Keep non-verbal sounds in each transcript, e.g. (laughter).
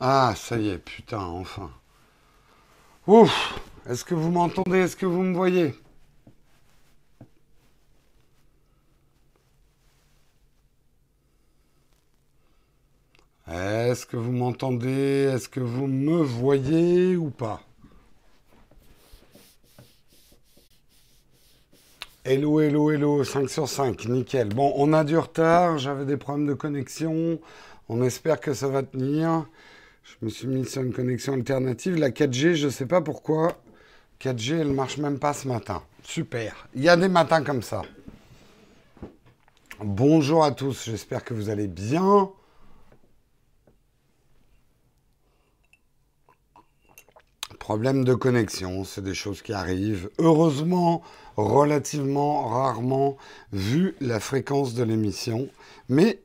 Ah, ça y est, putain, enfin. Ouf Est-ce que vous m'entendez Est-ce que vous me voyez? Est-ce que vous m'entendez Est-ce que vous me voyez ou pas? Hello, hello, hello, 5 sur 5, nickel. Bon, on a du retard, j'avais des problèmes de connexion, on espère que ça va tenir. Je me suis mis sur une connexion alternative. La 4G, je ne sais pas pourquoi. 4G, elle marche même pas ce matin. Super. Il y a des matins comme ça. Bonjour à tous, j'espère que vous allez bien. Problème de connexion, c'est des choses qui arrivent. Heureusement, relativement rarement, vu la fréquence de l'émission. Mais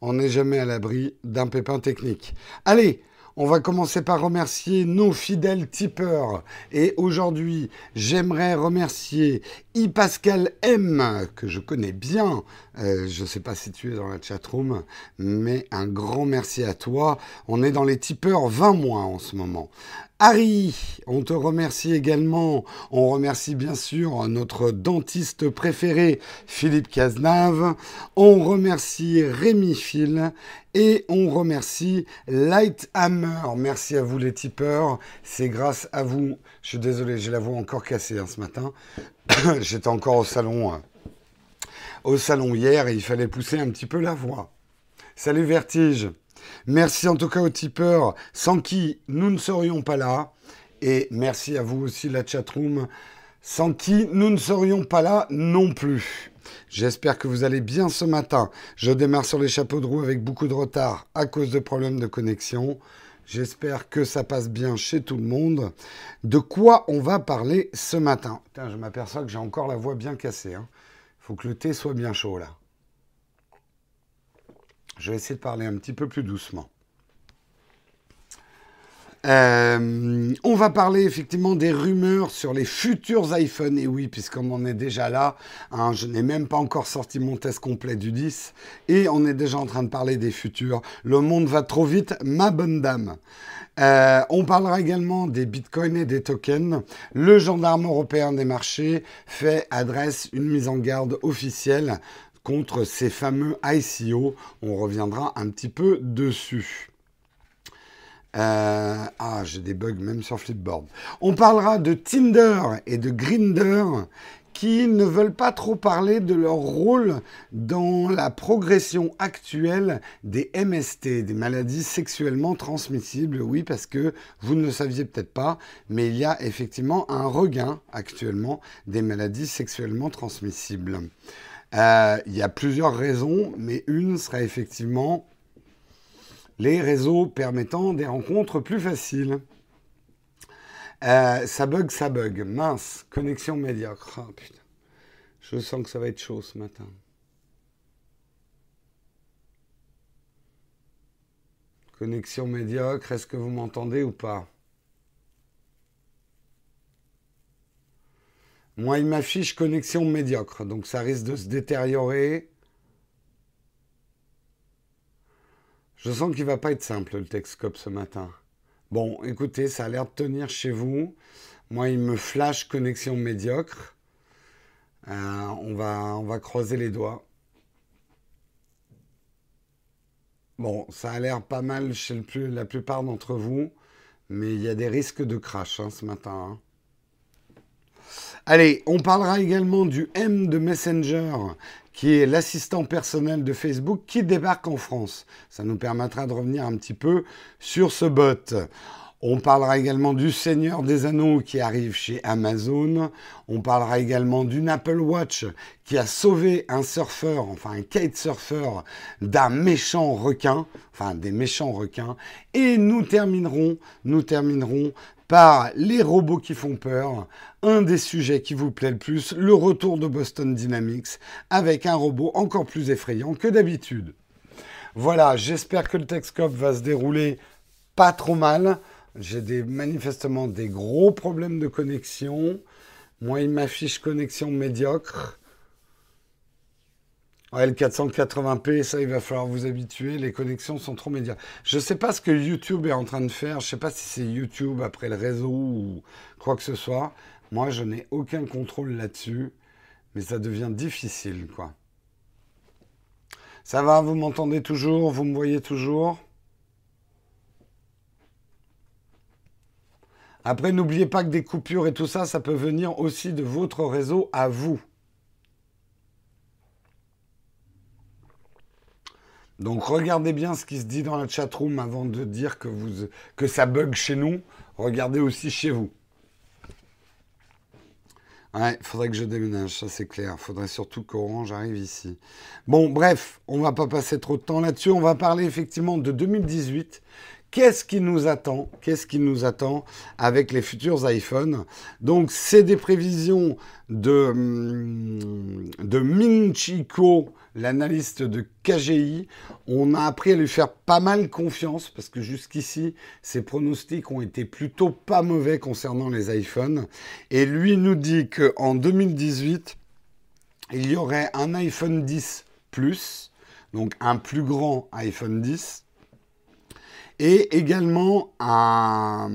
on n'est jamais à l'abri d'un pépin technique. Allez, on va commencer par remercier nos fidèles tipeurs. Et aujourd'hui, j'aimerais remercier I Pascal M, que je connais bien. Euh, je ne sais pas si tu es dans la chatroom, mais un grand merci à toi. On est dans les tipeurs 20 mois en ce moment. Harry, on te remercie également. On remercie bien sûr notre dentiste préféré, Philippe Cazenave. On remercie Rémi Phil. Et on remercie Lighthammer. Merci à vous les tipeurs. C'est grâce à vous. Je suis désolé, j'ai la voix encore cassée hein, ce matin. (coughs) J'étais encore au salon, euh, au salon hier et il fallait pousser un petit peu la voix. Salut Vertige. Merci en tout cas aux tipeurs, sans qui nous ne serions pas là. Et merci à vous aussi, la chatroom, sans qui nous ne serions pas là non plus. J'espère que vous allez bien ce matin. Je démarre sur les chapeaux de roue avec beaucoup de retard à cause de problèmes de connexion. J'espère que ça passe bien chez tout le monde. De quoi on va parler ce matin? Je m'aperçois que j'ai encore la voix bien cassée. Il hein. faut que le thé soit bien chaud là. Je vais essayer de parler un petit peu plus doucement. Euh, on va parler effectivement des rumeurs sur les futurs iPhones. Et oui, puisqu'on en est déjà là, hein, je n'ai même pas encore sorti mon test complet du 10. Et on est déjà en train de parler des futurs. Le monde va trop vite, ma bonne dame. Euh, on parlera également des bitcoins et des tokens. Le gendarme européen des marchés fait adresse une mise en garde officielle contre ces fameux ICO. On reviendra un petit peu dessus. Euh, ah, j'ai des bugs même sur Flipboard. On parlera de Tinder et de Grinder qui ne veulent pas trop parler de leur rôle dans la progression actuelle des MST, des maladies sexuellement transmissibles. Oui, parce que vous ne le saviez peut-être pas, mais il y a effectivement un regain actuellement des maladies sexuellement transmissibles. Euh, il y a plusieurs raisons, mais une serait effectivement les réseaux permettant des rencontres plus faciles. Euh, ça bug, ça bug. Mince, connexion médiocre. Oh, putain. Je sens que ça va être chaud ce matin. Connexion médiocre, est-ce que vous m'entendez ou pas? Moi, il m'affiche connexion médiocre, donc ça risque de se détériorer. Je sens qu'il va pas être simple le Texcope ce matin. Bon, écoutez, ça a l'air de tenir chez vous. Moi, il me flash connexion médiocre. Euh, on, va, on va croiser les doigts. Bon, ça a l'air pas mal chez la plupart d'entre vous, mais il y a des risques de crash hein, ce matin. Hein. Allez, on parlera également du M de Messenger, qui est l'assistant personnel de Facebook qui débarque en France. Ça nous permettra de revenir un petit peu sur ce bot. On parlera également du Seigneur des Anneaux qui arrive chez Amazon. On parlera également d'une Apple Watch qui a sauvé un surfeur, enfin un kitesurfer, d'un méchant requin, enfin des méchants requins. Et nous terminerons, nous terminerons les robots qui font peur, un des sujets qui vous plaît le plus, le retour de Boston Dynamics, avec un robot encore plus effrayant que d'habitude. Voilà, j'espère que le Texcope va se dérouler pas trop mal. J'ai des, manifestement des gros problèmes de connexion. Moi, il m'affiche connexion médiocre. Ouais, le 480p, ça, il va falloir vous habituer. Les connexions sont trop médias. Je ne sais pas ce que YouTube est en train de faire. Je ne sais pas si c'est YouTube après le réseau ou quoi que ce soit. Moi, je n'ai aucun contrôle là-dessus. Mais ça devient difficile, quoi. Ça va, vous m'entendez toujours? Vous me voyez toujours? Après, n'oubliez pas que des coupures et tout ça, ça peut venir aussi de votre réseau à vous. Donc regardez bien ce qui se dit dans la chatroom avant de dire que, vous, que ça bug chez nous. Regardez aussi chez vous. Ouais, faudrait que je déménage, ça c'est clair. Faudrait surtout qu'Orange arrive ici. Bon, bref, on va pas passer trop de temps là-dessus. On va parler effectivement de 2018 Qu'est-ce qui nous attend? Qu'est-ce qui nous attend avec les futurs iPhones? Donc, c'est des prévisions de, hum, de Minchiko, l'analyste de KGI. On a appris à lui faire pas mal confiance parce que jusqu'ici, ses pronostics ont été plutôt pas mauvais concernant les iPhones. Et lui nous dit qu'en 2018, il y aurait un iPhone 10 Plus, donc un plus grand iPhone 10 et également un,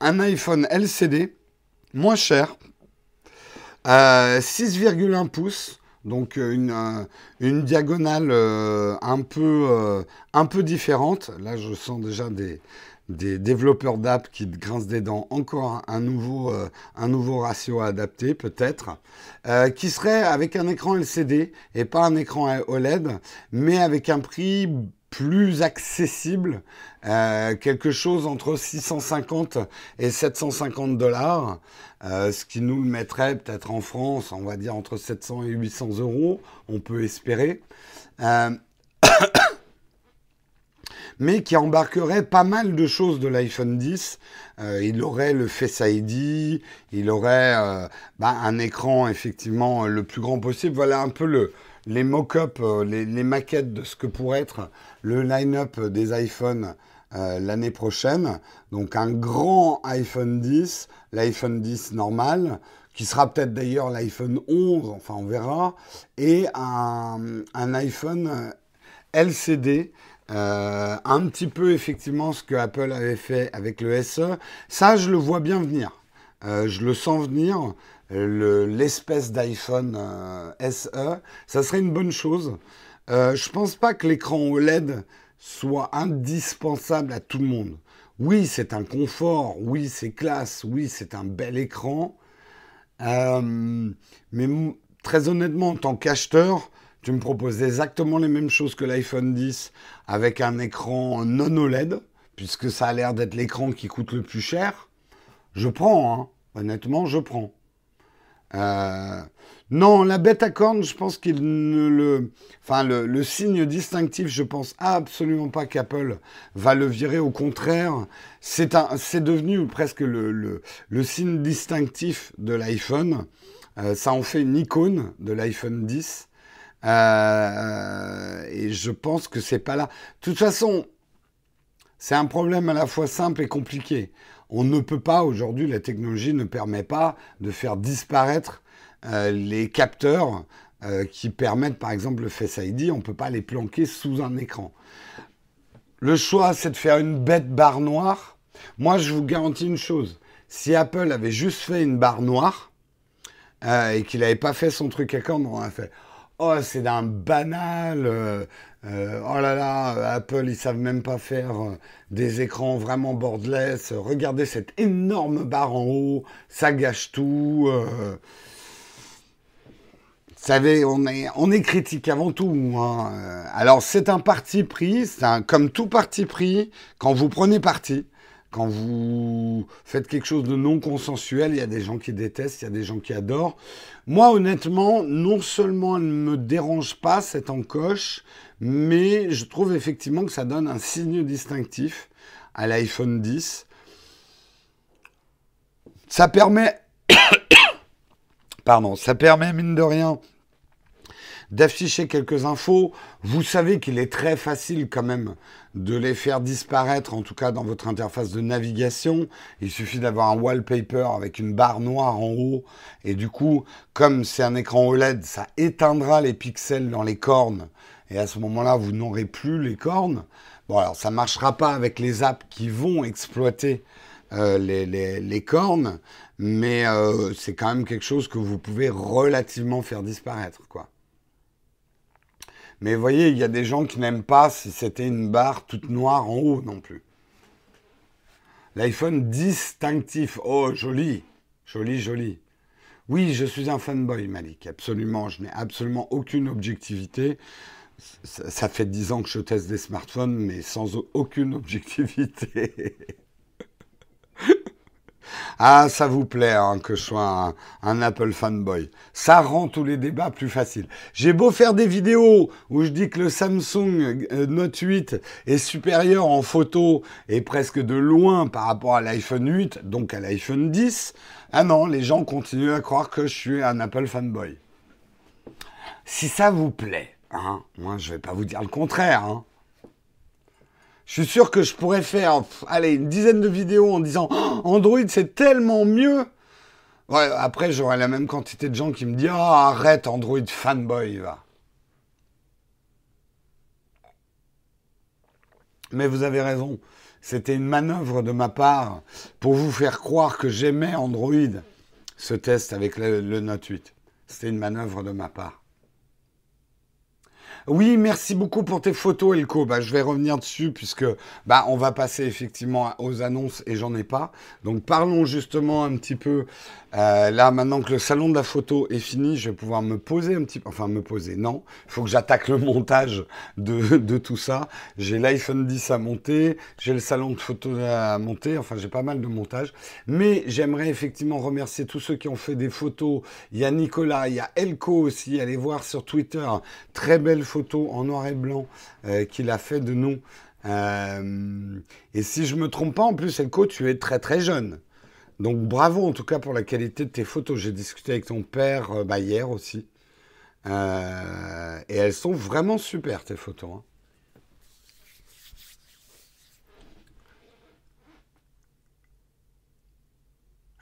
iPhone LCD moins cher, 6,1 euh, pouces, donc euh, une, euh, une diagonale un, peu, un peu différente. Là, je sens déjà des, développeurs d'app qui grincent des dents, encore un nouveau, un nouveau ratio à adapter peut-être, qui serait avec un écran LCD et pas un écran OLED, mais avec un prix plus accessible, euh, quelque chose entre 650 et 750 dollars, euh, ce qui nous le mettrait peut-être en France, on va dire entre 700 et 800 euros, on peut espérer. Euh, (coughs) mais qui embarquerait pas mal de choses de l'iPhone 10. il aurait le Face ID, il aurait bah, un écran effectivement le plus grand possible. Voilà un peu le, les mock-ups, les, les, maquettes de ce que pourrait être le line-up des iPhones euh, l'année prochaine. Donc un grand iPhone 10, l'iPhone 10 normal, qui sera peut-être d'ailleurs l'iPhone 11, enfin on verra, et un, iPhone LCD. Euh, un petit peu effectivement ce que Apple avait fait avec le SE. Ça, je le vois bien venir. Euh, je le sens venir. L'espèce d'iPhone SE, ça serait une bonne chose. Euh, je pense pas que l'écran OLED soit indispensable à tout le monde. Oui, c'est un confort, oui, c'est classe, oui, c'est un bel écran. Euh, mais très honnêtement, en tant qu'acheteur, tu me proposes exactement les mêmes choses que l'iPhone 10 avec un écran non OLED, puisque ça a l'air d'être l'écran qui coûte le plus cher. Je prends, hein. honnêtement, je prends. Euh, non, la bête à cornes, je pense qu'il ne le... Enfin, le, signe distinctif, je pense absolument pas qu'Apple va le virer. Au contraire, c'est devenu presque le, signe distinctif de l'iPhone. Euh, ça en fait une icône de l'iPhone 10. Euh, et je pense que c'est pas là. De toute façon, c'est un problème à la fois simple et compliqué. On ne peut pas, aujourd'hui, la technologie ne permet pas de faire disparaître euh, les capteurs euh, qui permettent par exemple le Face ID, on ne peut pas les planquer sous un écran. Le choix, c'est de faire une bête barre noire. Moi, je vous garantis une chose. Si Apple avait juste fait une barre noire euh, et qu'il n'avait pas fait son truc à cornes, on aurait fait Oh, c'est d'un banal. Oh là là, Apple, ils savent même pas faire des écrans vraiment borderless. Regardez cette énorme barre en haut, ça gâche tout savez, on est, on est critique avant tout. Hein. Euh, alors, c'est un parti pris, c'est comme tout parti pris, quand vous prenez parti, quand vous faites quelque chose de non consensuel, il y a des gens qui détestent, il y a des gens qui adorent. Moi, honnêtement, non seulement elle ne me dérange pas cette encoche, mais je trouve effectivement que ça donne un signe distinctif à l'iPhone 10. Ça permet, (coughs) pardon, ça permet mine de rien d'afficher quelques infos. Vous savez qu'il est très facile quand même de les faire disparaître, en tout cas dans votre interface de navigation. Il suffit d'avoir un wallpaper avec une barre noire en haut. Et du coup, comme c'est un écran OLED, ça éteindra les pixels dans les cornes. Et à ce moment-là, vous n'aurez plus les cornes. Bon, alors ça ne marchera pas avec les apps qui vont exploiter euh, les, les, cornes, mais euh, c'est quand même quelque chose que vous pouvez relativement faire disparaître, quoi. Mais vous voyez, il y a des gens qui n'aiment pas si c'était une barre toute noire en haut non plus. L'iPhone distinctif. Oh, joli. Joli, joli. Oui, je suis un fanboy, Malik. Absolument. Je n'ai absolument aucune objectivité. Ça, ça fait dix ans que je teste des smartphones, mais sans aucune objectivité. (laughs) Ah, ça vous plaît hein, que je sois un, Apple fanboy. Ça rend tous les débats plus faciles. J'ai beau faire des vidéos où je dis que le Samsung euh, Note 8 est supérieur en photo et presque de loin par rapport à l'iPhone 8, donc à l'iPhone 10. Ah non, les gens continuent à croire que je suis un Apple fanboy. Si ça vous plaît, hein, moi je vais pas vous dire le contraire. Hein. Je suis sûr que je pourrais faire, une dizaine de vidéos en disant oh, Android c'est tellement mieux. Ouais, après j'aurai la même quantité de gens qui me disent oh, arrête Android fanboy va. Mais vous avez raison. C'était une manœuvre de ma part pour vous faire croire que j'aimais Android, ce test avec le Note 8. C'était une manœuvre de ma part. Oui, merci beaucoup pour tes photos, Elko. Bah, je vais revenir dessus puisque bah, on va passer effectivement aux annonces et j'en ai pas. Donc parlons justement un petit peu. Euh, là, maintenant que le salon de la photo est fini, je vais pouvoir me poser un petit peu. Enfin, me poser, non. Il faut que j'attaque le montage de, de tout ça. J'ai l'iPhone 10 à monter, j'ai le salon de photo à monter. Enfin, j'ai pas mal de montage. Mais j'aimerais effectivement remercier tous ceux qui ont fait des photos. Il y a Nicolas, il y a Elko aussi. Allez voir sur Twitter. Très belle photo en noir et blanc euh, qu'il a fait de nous. Euh, et si je me trompe pas, en plus, Elko, tu es très très jeune. Donc bravo en tout cas pour la qualité de tes photos. J'ai discuté avec ton père euh, bah, hier aussi. et elles sont vraiment super tes photos. Hein.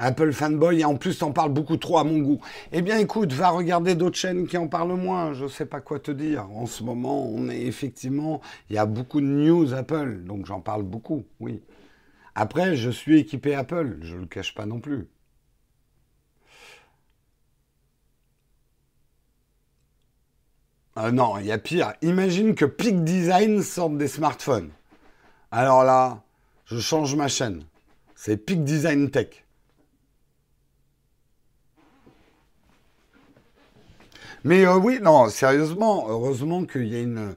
Apple fanboy, et en plus t'en parles beaucoup trop à mon goût. Eh bien écoute, va regarder d'autres chaînes qui en parlent moins, je sais pas quoi te dire. En ce moment, on est effectivement, il y a beaucoup de news Apple, donc j'en parle beaucoup, oui. Après, je suis équipé Apple, je ne le cache pas non plus. Ah non, il y a pire. Imagine que Peak Design sorte des smartphones. Alors là, je change ma chaîne. C'est Peak Design Tech. Mais euh, oui, non, sérieusement, heureusement qu'il y a une,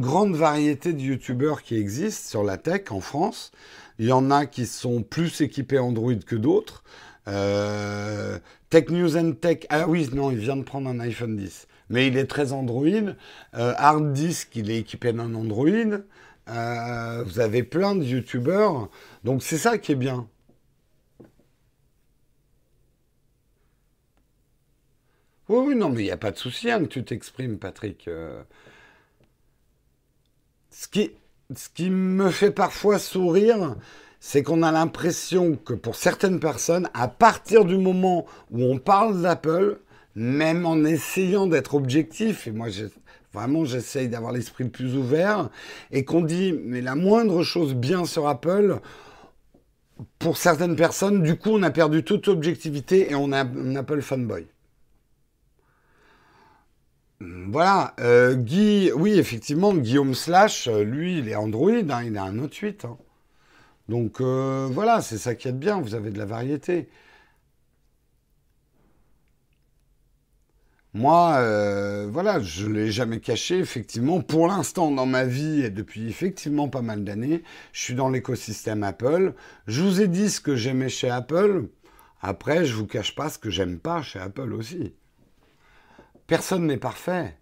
grande variété de youtubeurs qui existent sur la tech en France. Il y en a qui sont plus équipés Android que d'autres. Euh, tech News and Tech, ah oui, non, il vient de prendre un iPhone 10. Mais il est très Android. Euh, Hard Disk, il est équipé d'un Android. Euh, vous avez plein de youtubeurs. Donc c'est ça qui est bien. Oui, oui, non, mais il n'y a pas de souci que tu t'exprimes, Patrick. Euh. Ce, qui, me fait parfois sourire, c'est qu'on a l'impression que pour certaines personnes, à partir du moment où on parle d'Apple, même en essayant d'être objectif, et moi vraiment j'essaye d'avoir l'esprit le plus ouvert, et qu'on dit, mais la moindre chose bien sur Apple, pour certaines personnes, du coup on a perdu toute objectivité et on a un Apple fanboy. Voilà, euh, Guy, oui, effectivement, Guillaume Slash, euh, lui, il est Android, hein, il a un Note 8. Hein. Donc euh, voilà, c'est ça qui est bien, vous avez de la variété. Moi, voilà, je ne l'ai jamais caché, effectivement, pour l'instant dans ma vie et depuis effectivement pas mal d'années, je suis dans l'écosystème Apple. Je vous ai dit ce que j'aimais chez Apple. Après, je vous cache pas ce que j'aime pas chez Apple aussi. Personne n'est parfait.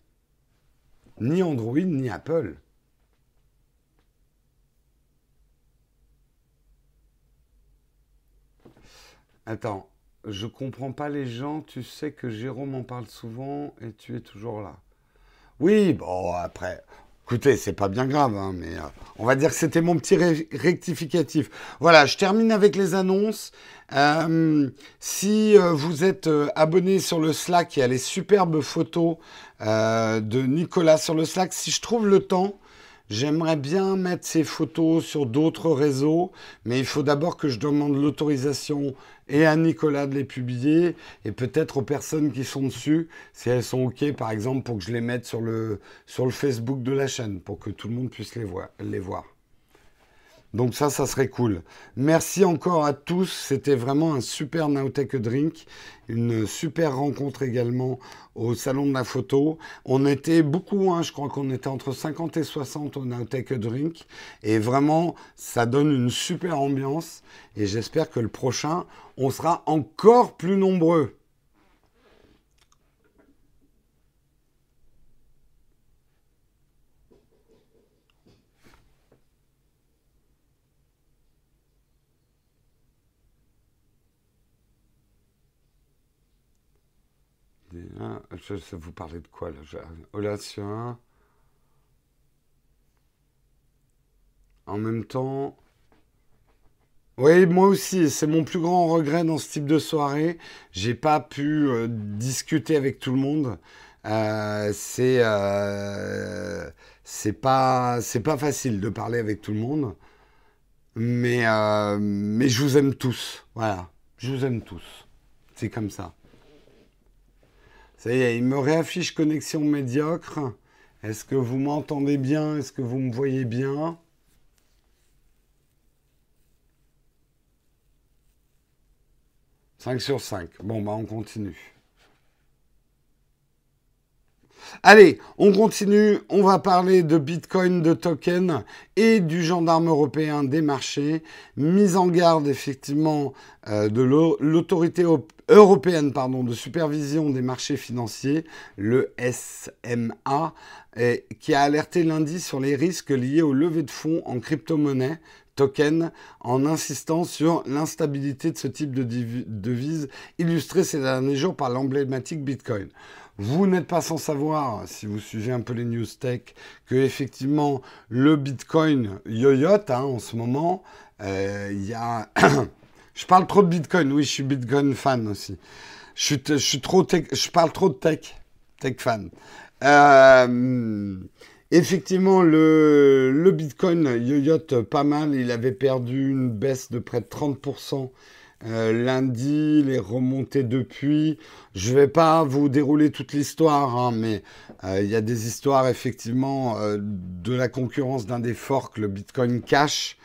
Ni Android, ni Apple. Attends, je comprends pas les gens. Tu sais que Jérôme en parle souvent et tu es toujours là. Oui, bon, après, Écoutez, c'est pas bien grave, hein, mais euh, on va dire que c'était mon petit rectificatif. Voilà, je termine avec les annonces. Euh, si euh, vous êtes abonné sur le Slack, il y a les superbes photos de Nicolas sur le Slack. Si je trouve le temps, J'aimerais bien mettre ces photos sur d'autres réseaux, mais il faut d'abord que je demande l'autorisation et à Nicolas de les publier, et peut-être aux personnes qui sont dessus, si elles sont OK, par exemple, pour que je les mette sur le, sur le Facebook de la chaîne, pour que tout le monde puisse les voir. Les voir. Donc ça, ça serait cool. Merci encore à tous. C'était vraiment un super Nowtech Drink. Une super rencontre également au Salon de la Photo. On était beaucoup, hein, je crois qu'on était entre 50 et 60 au Nowtech Drink. Et vraiment, ça donne une super ambiance. Et j'espère que le prochain, on sera encore plus nombreux. Je, sais vous parler de quoi là Relation. En même temps. Oui, moi aussi, c'est mon plus grand regret dans ce type de soirée. J'ai pas pu euh, discuter avec tout le monde. Euh, c'est euh, c'est pas c'est pas facile de parler avec tout le monde, mais je vous aime tous. Voilà, je vous aime tous. C'est comme ça. Ça y est, il me réaffiche connexion médiocre. Est-ce que vous m'entendez bien? Est-ce que vous me voyez bien? 5 sur 5. Bon, bah on continue. Allez, on continue. On va parler de Bitcoin, de token et du gendarme européen des marchés. Mise en garde, effectivement, euh, de l'autorité européenne de supervision des marchés financiers, le SMA, qui a alerté lundi sur les risques liés au levée de fonds en crypto-monnaie token en insistant sur l'instabilité de ce type de devise illustrée ces derniers jours par l'emblématique Bitcoin. Vous n'êtes pas sans savoir, si vous suivez un peu les news tech, que effectivement le Bitcoin yoyote hein, en ce moment. Euh, il y a, (coughs) je parle trop de Bitcoin. Oui, je suis Bitcoin fan aussi. Je suis, trop tech, je parle trop de tech, tech fan. Euh, effectivement, le, le Bitcoin yoyote pas mal. Il avait perdu une baisse de près de 30% euh, lundi, les remontées depuis. Je vais pas vous dérouler toute l'histoire, hein, mais euh, il y a des histoires effectivement euh, de la concurrence d'un des forks, le Bitcoin Cash,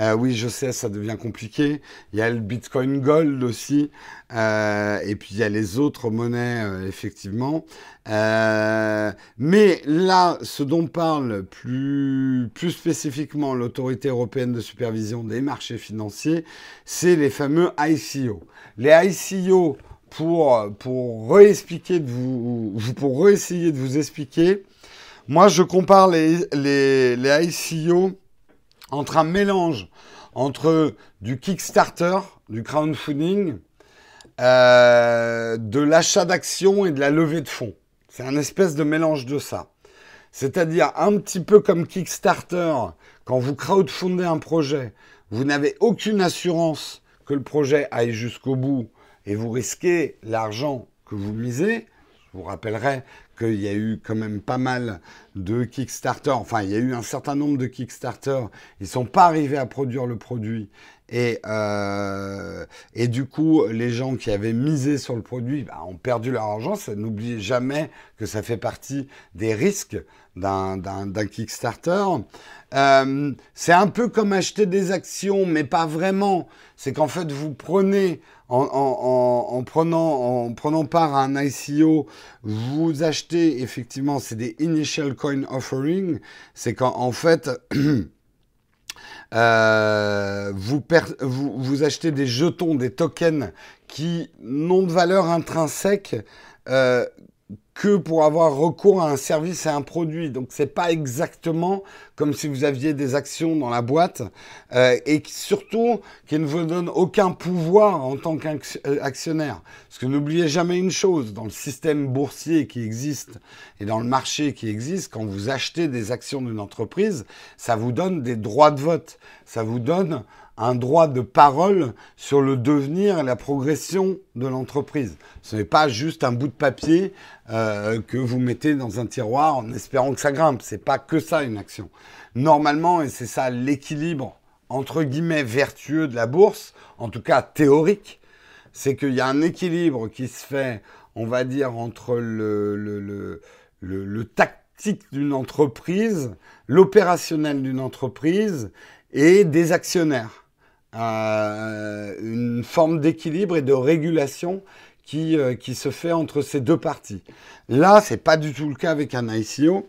euh, oui, je sais, ça devient compliqué. Il y a le Bitcoin Gold aussi. Euh, et puis il y a les autres monnaies, euh, effectivement. mais là, ce dont parle plus, plus spécifiquement l'autorité européenne de supervision des marchés financiers, c'est les fameux ICO. Les ICO, pour, pour réexpliquer de vous, pour réessayer de vous expliquer, moi je compare les, les, les ICO entre un mélange entre du Kickstarter, du crowdfunding, euh, de l'achat d'actions et de la levée de fonds. C'est un espèce de mélange de ça. C'est-à-dire un petit peu comme Kickstarter, quand vous crowdfundez un projet, vous n'avez aucune assurance que le projet aille jusqu'au bout et vous risquez l'argent que vous misez. Je vous rappellerai qu'il y a eu quand même pas mal de Kickstarter. Enfin, il y a eu un certain nombre de Kickstarter. Ils sont pas arrivés à produire le produit. Et, euh, et du coup, les gens qui avaient misé sur le produit bah, ont perdu leur argent. N'oubliez jamais que ça fait partie des risques d'un Kickstarter. Euh, c'est un peu comme acheter des actions, mais pas vraiment. C'est qu'en fait, vous prenez en, prenant, en prenant part à un ICO, vous achetez effectivement, c'est des initial coin offering, c'est qu'en fait, (clears throat) euh, vous, achetez des jetons, des tokens qui n'ont de valeur intrinsèque euh, que pour avoir recours à un service et un produit. Donc c'est pas exactement comme si vous aviez des actions dans la boîte euh, et surtout qui ne vous donne aucun pouvoir en tant qu'actionnaire. Parce que n'oubliez jamais une chose, dans le système boursier qui existe et dans le marché qui existe, quand vous achetez des actions d'une entreprise, ça vous donne des droits de vote, ça vous donne un droit de parole sur le devenir et la progression de l'entreprise. Ce n'est pas juste un bout de papier euh, que vous mettez dans un tiroir en espérant que ça grimpe. C'est pas que ça une action. Normalement, et c'est ça l'équilibre entre guillemets vertueux de la bourse, en tout cas théorique, c'est qu'il y a un équilibre qui se fait, on va dire, entre le, le, tactique d'une entreprise, l'opérationnel d'une entreprise et des actionnaires. Euh, une forme d'équilibre et de régulation qui, euh, qui se fait entre ces deux parties. Là, c'est pas du tout le cas avec un ICO.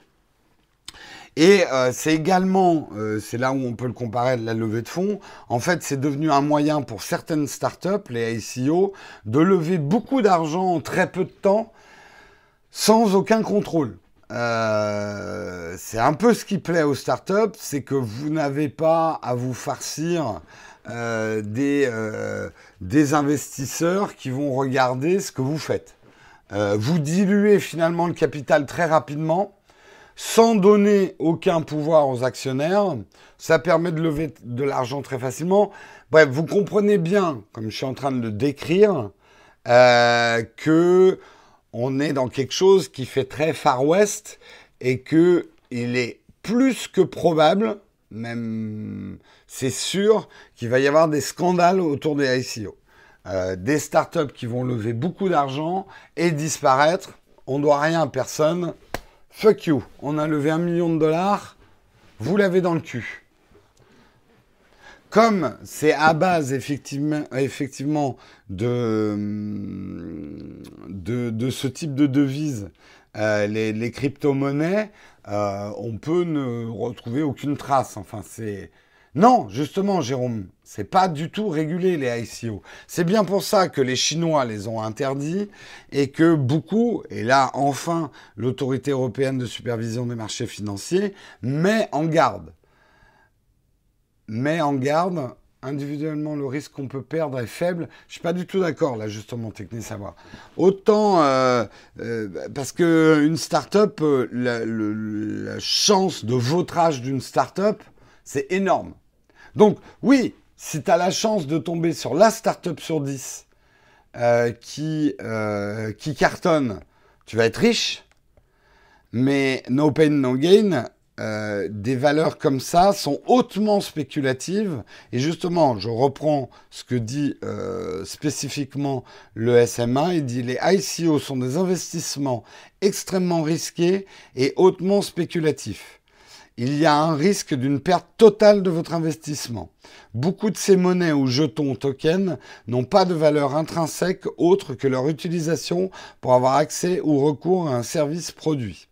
Et euh, c'est également, c'est là où on peut le comparer à la levée de fonds, en fait c'est devenu un moyen pour certaines startups, les ICO, de lever beaucoup d'argent en très peu de temps sans aucun contrôle. c'est un peu ce qui plaît aux startups, c'est que vous n'avez pas à vous farcir euh, des, euh, des investisseurs qui vont regarder ce que vous faites. Euh, vous diluez finalement le capital très rapidement sans donner aucun pouvoir aux actionnaires. Ça permet de lever de l'argent très facilement. Bref, vous comprenez bien, comme je suis en train de le décrire, que on est dans quelque chose qui fait très Far West et que il est plus que probable, même c'est sûr qu'il va y avoir des scandales autour des ICO. Euh, des startups qui vont lever beaucoup d'argent et disparaître. On doit rien à personne. Fuck you. On a levé un million de dollars. Vous l'avez dans le cul. Comme c'est à base effectivement, effectivement de, de, ce type de devise, euh, les, crypto-monnaies, euh, on peut ne retrouver aucune trace. Enfin, c'est non, justement, Jérôme, c'est pas du tout régulé les ICO. C'est bien pour ça que les Chinois les ont interdits et que beaucoup, et là enfin l'autorité européenne de supervision des marchés financiers, met en garde. Met en garde, individuellement le risque qu'on peut perdre est faible. Je suis pas du tout d'accord là justement, technique savoir. Autant euh, euh, parce que une start-up, euh, la, chance de vautrage d'une start-up, c'est énorme. Donc oui, si tu as la chance de tomber sur la startup sur 10 euh, qui, qui cartonne, tu vas être riche. Mais no pain, no gain, euh, des valeurs comme ça sont hautement spéculatives. Et justement, je reprends ce que dit spécifiquement le SMA. Il dit les ICO sont des investissements extrêmement risqués et hautement spéculatifs il y a un risque d'une perte totale de votre investissement. Beaucoup de ces monnaies ou jetons tokens n'ont pas de valeur intrinsèque autre que leur utilisation pour avoir accès ou recours à un service produit.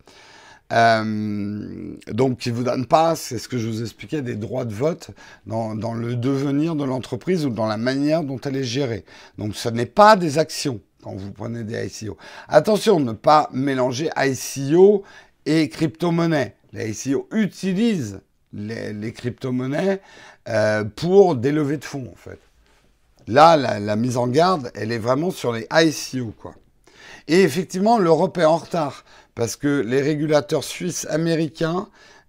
Euh, donc, ils ne vous donnent pas, c'est ce que je vous expliquais, des droits de vote dans, le devenir de l'entreprise ou dans la manière dont elle est gérée. Donc, ce n'est pas des actions quand vous prenez des ICO. Attention, ne pas mélanger ICO et crypto-monnaie. Les ICO utilisent les, crypto-monnaies euh, pour des levées de fonds, en fait. Là, la, mise en garde, elle est vraiment sur les ICO, quoi. Et effectivement, l'Europe est en retard parce que les régulateurs suisses, américains,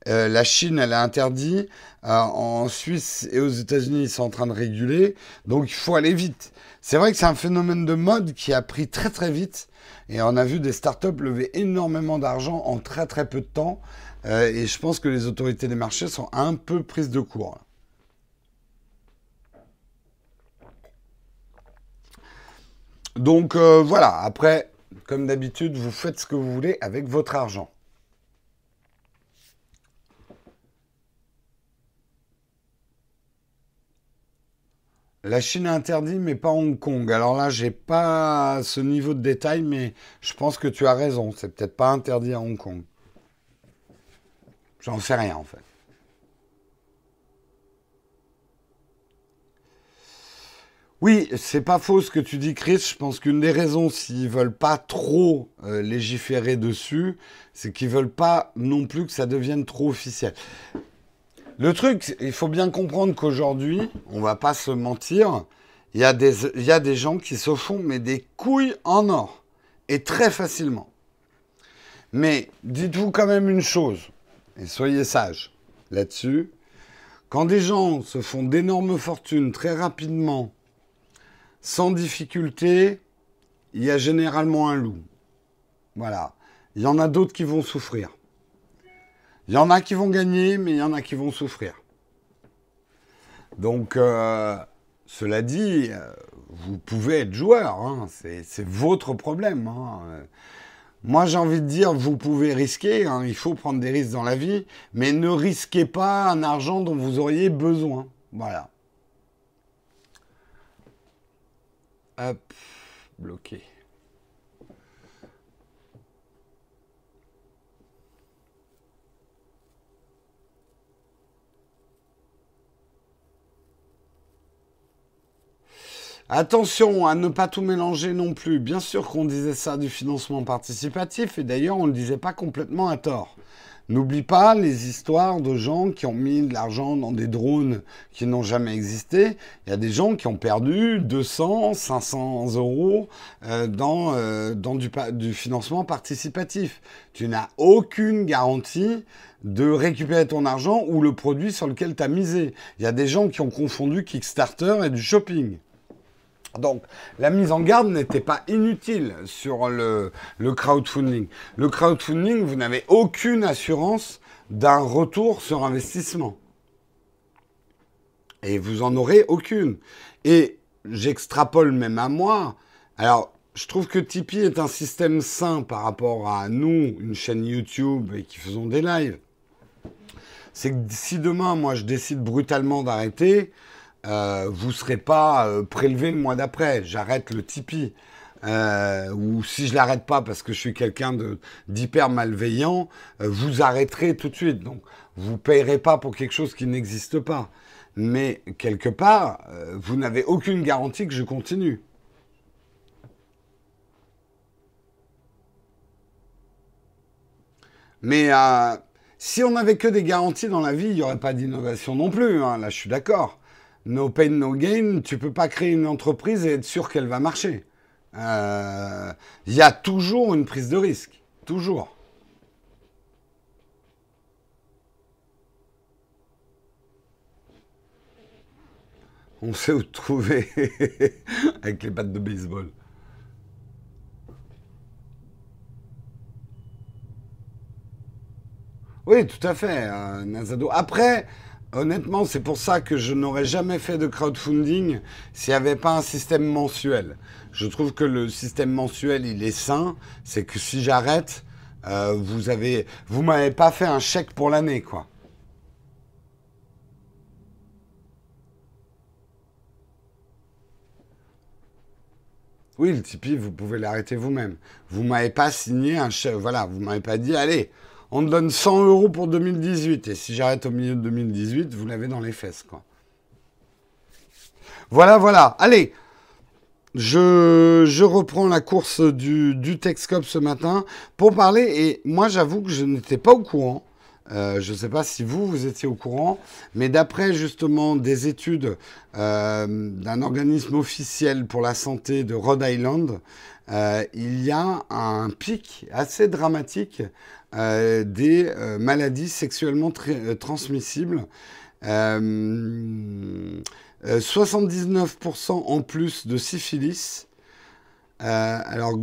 euh, la Chine, elle a interdit. Euh, en Suisse et aux États-Unis, ils sont en train de réguler. Donc, il faut aller vite. C'est vrai que c'est un phénomène de mode qui a pris très très vite. Et on a vu des startups lever énormément d'argent en très très peu de temps. Euh, et je pense que les autorités des marchés sont un peu prises de court. Donc voilà, après, comme d'habitude, vous faites ce que vous voulez avec votre argent. La Chine interdit, mais pas Hong Kong. Alors là, j'ai pas ce niveau de détail, mais je pense que tu as raison. C'est peut-être pas interdit à Hong Kong. J'en sais rien en fait. Oui, c'est pas faux ce que tu dis, Chris. Je pense qu'une des raisons, s'ils veulent pas trop euh, légiférer dessus, c'est qu'ils veulent pas non plus que ça devienne trop officiel. Le truc, il faut bien comprendre qu'aujourd'hui, on va pas se mentir, il y, a des, y a des gens qui se font des couilles en or et très facilement. Mais dites-vous quand même une chose, et soyez sages là-dessus. Quand des gens se font d'énormes fortunes très rapidement sans difficulté, il y a généralement un loup. Voilà. Il y en a d'autres qui vont souffrir. Il y en a qui vont gagner, mais il y en a qui vont souffrir. Donc, euh, cela dit, euh, vous pouvez être joueur, hein. c'est votre problème. Hein. Moi, j'ai envie de dire, vous pouvez risquer, hein. il faut prendre des risques dans la vie, mais ne risquez pas un argent dont vous auriez besoin. Voilà. Hop, bloqué. Attention à ne pas tout mélanger non plus. Bien sûr qu'on disait ça du financement participatif et d'ailleurs on ne le disait pas complètement à tort. N'oublie pas les histoires de gens qui ont mis de l'argent dans des drones qui n'ont jamais existé. Il y a des gens qui ont perdu 200, 500 euros euh, dans, euh, dans du, du financement participatif. Tu n'as aucune garantie de récupérer ton argent ou le produit sur lequel tu as misé. Il y a des gens qui ont confondu Kickstarter et du shopping. Donc, la mise en garde n'était pas inutile sur le, crowdfunding. Le crowdfunding, vous n'avez aucune assurance d'un retour sur investissement. Et vous en aurez aucune. Et j'extrapole même à moi. Alors, je trouve que Tipeee est un système sain par rapport à nous, une chaîne YouTube et qui faisons des lives. C'est que si demain, moi, je décide brutalement d'arrêter, euh, vous ne serez pas euh, prélevé le mois d'après. J'arrête le Tipeee. Euh, ou si je l'arrête pas parce que je suis quelqu'un d'hyper malveillant, vous arrêterez tout de suite. Donc, vous payerez pas pour quelque chose qui n'existe pas. Mais quelque part, vous n'avez aucune garantie que je continue. Mais si on n'avait que des garanties dans la vie, il n'y aurait pas d'innovation non plus. Hein. Là, je suis d'accord no pain, no gain, tu peux pas créer une entreprise et être sûr qu'elle va marcher. Il euh, y a toujours une prise de risque. Toujours. On sait où trouver (laughs) avec les pattes de baseball. Oui, tout à fait, euh, Nazado. Après, Honnêtement, c'est pour ça que je n'aurais jamais fait de crowdfunding s'il n'y avait pas un système mensuel. Je trouve que le système mensuel, il est sain. C'est que si j'arrête, euh, vous avez, vous m'avez pas fait un chèque pour l'année, quoi. Oui, le Tipeee, vous pouvez l'arrêter vous-même. Vous m'avez pas signé un chèque. Voilà, vous m'avez pas dit, allez, on te donne 100 euros pour 2018. Et si j'arrête au milieu de 2018, vous l'avez dans les fesses. Voilà, voilà. Allez, je, reprends la course du, du Texcop ce matin pour parler. Et moi, j'avoue que je n'étais pas au courant. Euh, je ne sais pas si vous, vous étiez au courant, mais d'après justement des études euh, d'un organisme officiel pour la santé de Rhode Island, euh, il y a un pic assez dramatique euh, des euh, maladies sexuellement euh, transmissibles. 79% en plus de syphilis. alors,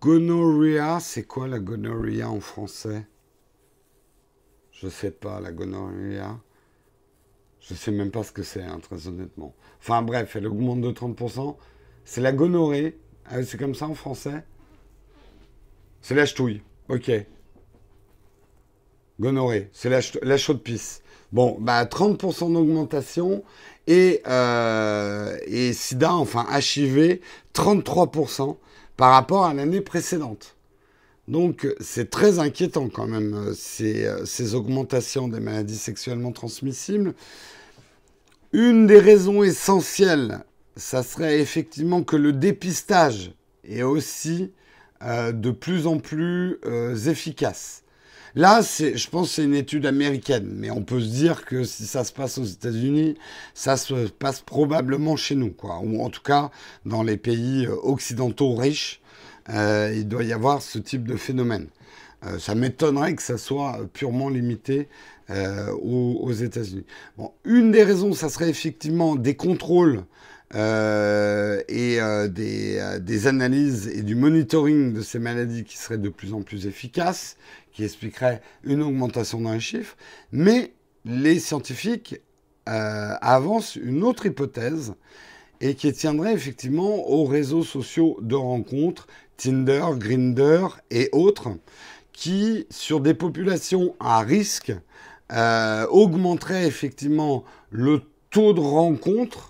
gonorrhea, c'est quoi la gonorrhea en français? Je sais pas, la gonorrhea. Je sais même pas ce que c'est, hein, très honnêtement. Enfin bref, elle augmente de 30%. C'est la gonorrhée. Ah, c'est comme ça en français? C'est la ch'touille. Ok. Gonorrhée, c'est la, la chaude pisse. Bon, bah 30% d'augmentation et, euh, et sida, enfin HIV, 33% par rapport à l'année précédente. Donc c'est très inquiétant quand même ces, ces, augmentations des maladies sexuellement transmissibles. Une des raisons essentielles, ça serait effectivement que le dépistage est aussi euh, de plus en plus euh, efficace. Là, je pense c'est une étude américaine, mais on peut se dire que si ça se passe aux États-Unis, ça se passe probablement chez nous, quoi. Ou en tout cas, dans les pays euh, occidentaux riches, il doit y avoir ce type de phénomène. ça m'étonnerait que ça soit purement limité aux, États-Unis. Bon, une des raisons, ça serait effectivement des contrôles euh, et euh, des, euh, des, analyses et du monitoring de ces maladies qui seraient de plus en plus efficaces, qui expliqueraient une augmentation dans les chiffres. Mais les scientifiques avancent une autre hypothèse et qui tiendrait effectivement aux réseaux sociaux de rencontres, Tinder, Grinder et autres, qui, sur des populations à risque, augmenteraient effectivement le taux de rencontres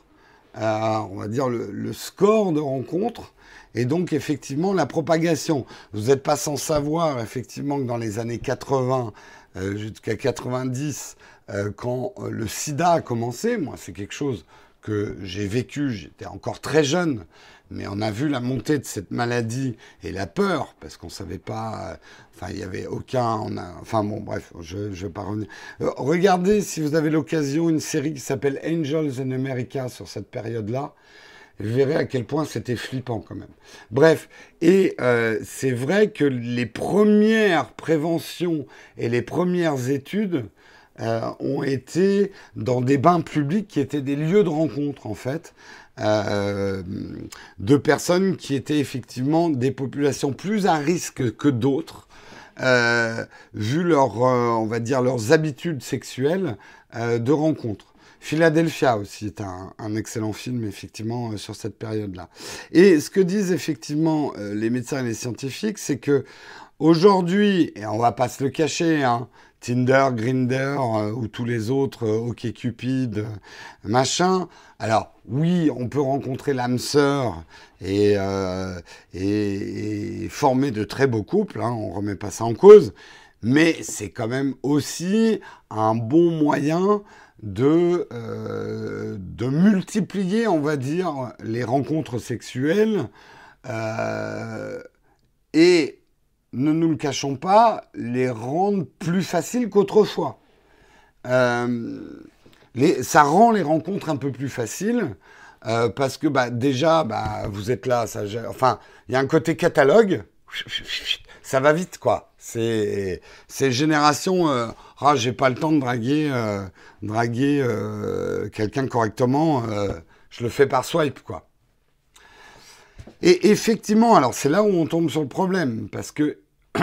on va dire, le, score de rencontre et donc effectivement la propagation. Vous n'êtes pas sans savoir effectivement que dans les années 80 euh, jusqu'à 90, euh, quand euh, le sida a commencé, moi c'est quelque chose que j'ai vécu, j'étais encore très jeune, mais on a vu la montée de cette maladie et la peur, parce qu'on ne savait pas, euh, enfin, il n'y avait aucun, enfin bon, bref, je ne vais pas revenir. Euh, regardez, si vous avez l'occasion, une série qui s'appelle Angels in America sur cette période-là. Vous verrez à quel point c'était flippant quand même. Bref, et euh, c'est vrai que les premières préventions et les premières études euh, ont été dans des bains publics qui étaient des lieux de rencontre, en fait, euh, de personnes qui étaient effectivement des populations plus à risque que d'autres, euh, vu leur, on va dire, leurs habitudes sexuelles de rencontre. Philadelphia aussi est un, un excellent film, effectivement, sur cette période-là. Et ce que disent effectivement les médecins et les scientifiques, c'est que aujourd'hui, et on va pas se le cacher, hein, Tinder, Grinder euh, ou tous les autres, euh, OkCupid, euh, machin. Alors oui, on peut rencontrer l'âme sœur et, et, former de très beaux couples, hein, on remet pas ça en cause, mais c'est quand même aussi un bon moyen de, de multiplier, on va dire, les rencontres sexuelles et ne nous le cachons pas, les rendent plus faciles qu'autrefois. Euh, ça rend les rencontres un peu plus faciles euh, parce que bah, déjà, bah, vous êtes là, ça, enfin, il y a un côté catalogue, ça va vite quoi. C'est génération, euh, ah, j'ai pas le temps de draguer, draguer quelqu'un correctement, je le fais par swipe quoi. Et effectivement, alors c'est là où on tombe sur le problème, parce que (clears throat)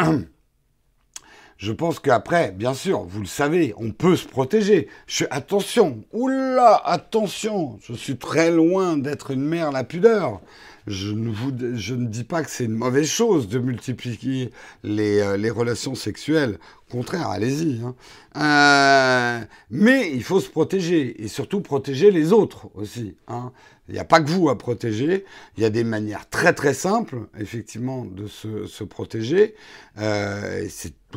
je pense qu'après, bien sûr, vous le savez, on peut se protéger. Je, attention, oula, attention, je suis très loin d'être une mère la pudeur. Je ne, vous, je ne dis pas que c'est une mauvaise chose de multiplier les, euh, relations sexuelles. Au contraire, allez-y. Hein. Euh, mais il faut se protéger et surtout protéger les autres aussi. Hein. Il n'y a pas que vous à protéger. Il y a des manières très très simples, effectivement, de se, se protéger. Euh,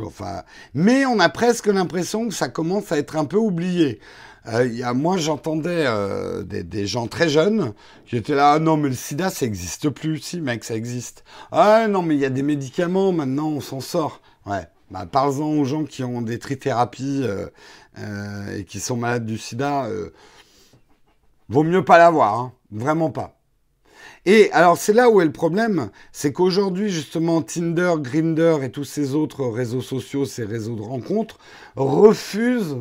enfin, mais on a presque l'impression que ça commence à être un peu oublié. Euh, y a, moi, j'entendais euh, des, des, gens très jeunes qui étaient là, ah non, mais le sida, ça n'existe plus. Si, mec, ça existe. Ah non, mais il y a des médicaments, maintenant, on s'en sort. Ouais. Bah, parlons aux gens qui ont des trithérapies euh, euh et qui sont malades du sida. Vaut mieux pas l'avoir. Hein. Vraiment pas. Et alors c'est là où est le problème, c'est qu'aujourd'hui justement Tinder, Grinder et tous ces autres réseaux sociaux, ces réseaux de rencontres refusent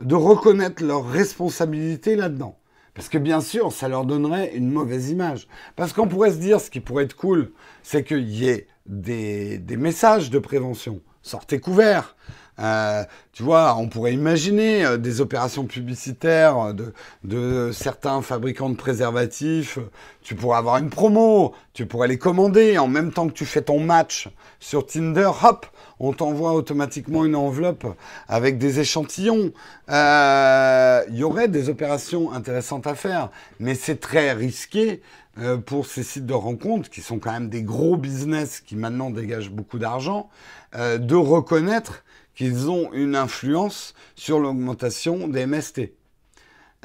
de reconnaître leur responsabilité là-dedans. Parce que bien sûr, ça leur donnerait une mauvaise image. Parce qu'on pourrait se dire, ce qui pourrait être cool, c'est qu'il y ait des, des messages de prévention. Sortez couverts. Euh, tu vois, on pourrait imaginer euh, des opérations publicitaires de, de, certains fabricants de préservatifs. Tu pourrais avoir une promo, tu pourrais les commander en même temps que tu fais ton match sur Tinder. Hop, on t'envoie automatiquement une enveloppe avec des échantillons. Euh, il y aurait des opérations intéressantes à faire, mais c'est très risqué pour ces sites de rencontres qui sont quand même des gros business qui maintenant dégagent beaucoup d'argent, de reconnaître qu'ils ont une influence sur l'augmentation des MST.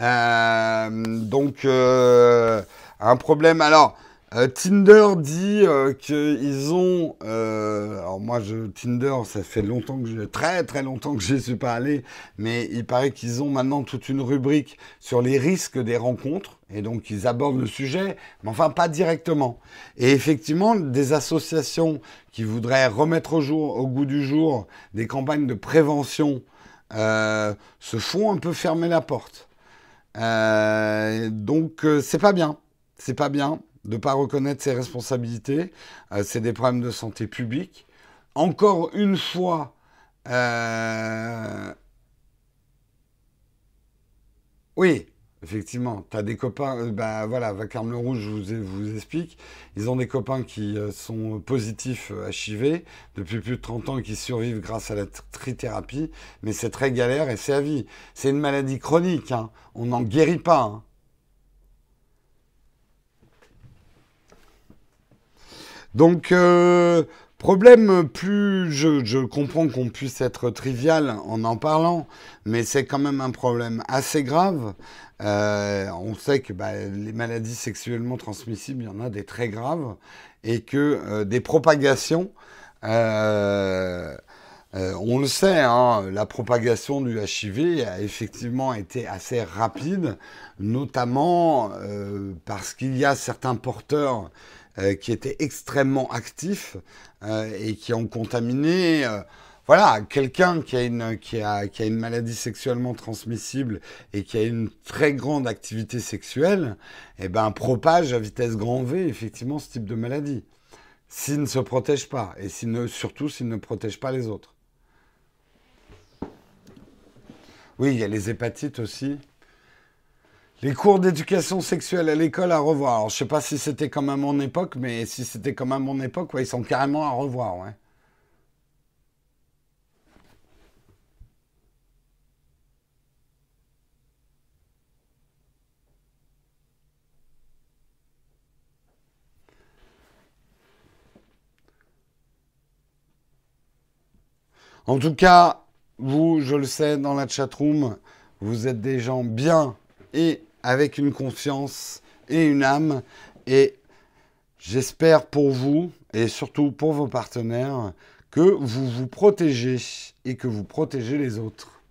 Euh, donc, euh, un problème. Alors, euh, Tinder dit euh, qu'ils ont. Euh, alors moi, je, Tinder, ça fait longtemps que je, très très longtemps que je suis pas allé, mais il paraît qu'ils ont maintenant toute une rubrique sur les risques des rencontres, et donc ils abordent le sujet, mais enfin pas directement. Et effectivement, des associations qui voudraient remettre au jour, au goût du jour, des campagnes de prévention, se font un peu fermer la porte. donc c'est pas bien, c'est pas bien de ne pas reconnaître ses responsabilités. Euh, c'est des problèmes de santé publique. Encore une fois, euh, oui, effectivement, tu as des copains, euh, bah voilà, Vacarme le Rouge, je vous, explique, ils ont des copains qui sont positifs HIV depuis plus de 30 ans qui survivent grâce à la trithérapie, mais c'est très galère et c'est à vie. C'est une maladie chronique, hein. on n'en guérit pas. Hein. Donc, euh, problème plus, je, comprends qu'on puisse être trivial en en parlant, mais c'est quand même un problème assez grave. Euh, on sait que bah, les maladies sexuellement transmissibles, il y en a des très graves, et que euh, des propagations, on le sait, hein, la propagation du HIV a effectivement été assez rapide, notamment parce qu'il y a certains porteurs euh, qui étaient extrêmement actifs euh, et qui ont contaminé. Euh, voilà, quelqu'un qui a une maladie sexuellement transmissible et qui a une très grande activité sexuelle, eh ben propage à vitesse grand V effectivement ce type de maladie s'il ne se protège pas et ne, surtout s'il ne protège pas les autres. Oui, il y a les hépatites aussi. Les cours d'éducation sexuelle à l'école à revoir. Alors, je sais pas si c'était comme à mon époque, mais si c'était comme à mon époque, ils sont carrément à revoir, ouais. En tout cas, vous, je le sais, dans la chatroom, vous êtes des gens bien et avec une conscience et une âme. Et j'espère pour vous et surtout pour vos partenaires que vous vous protégez et que vous protégez les autres.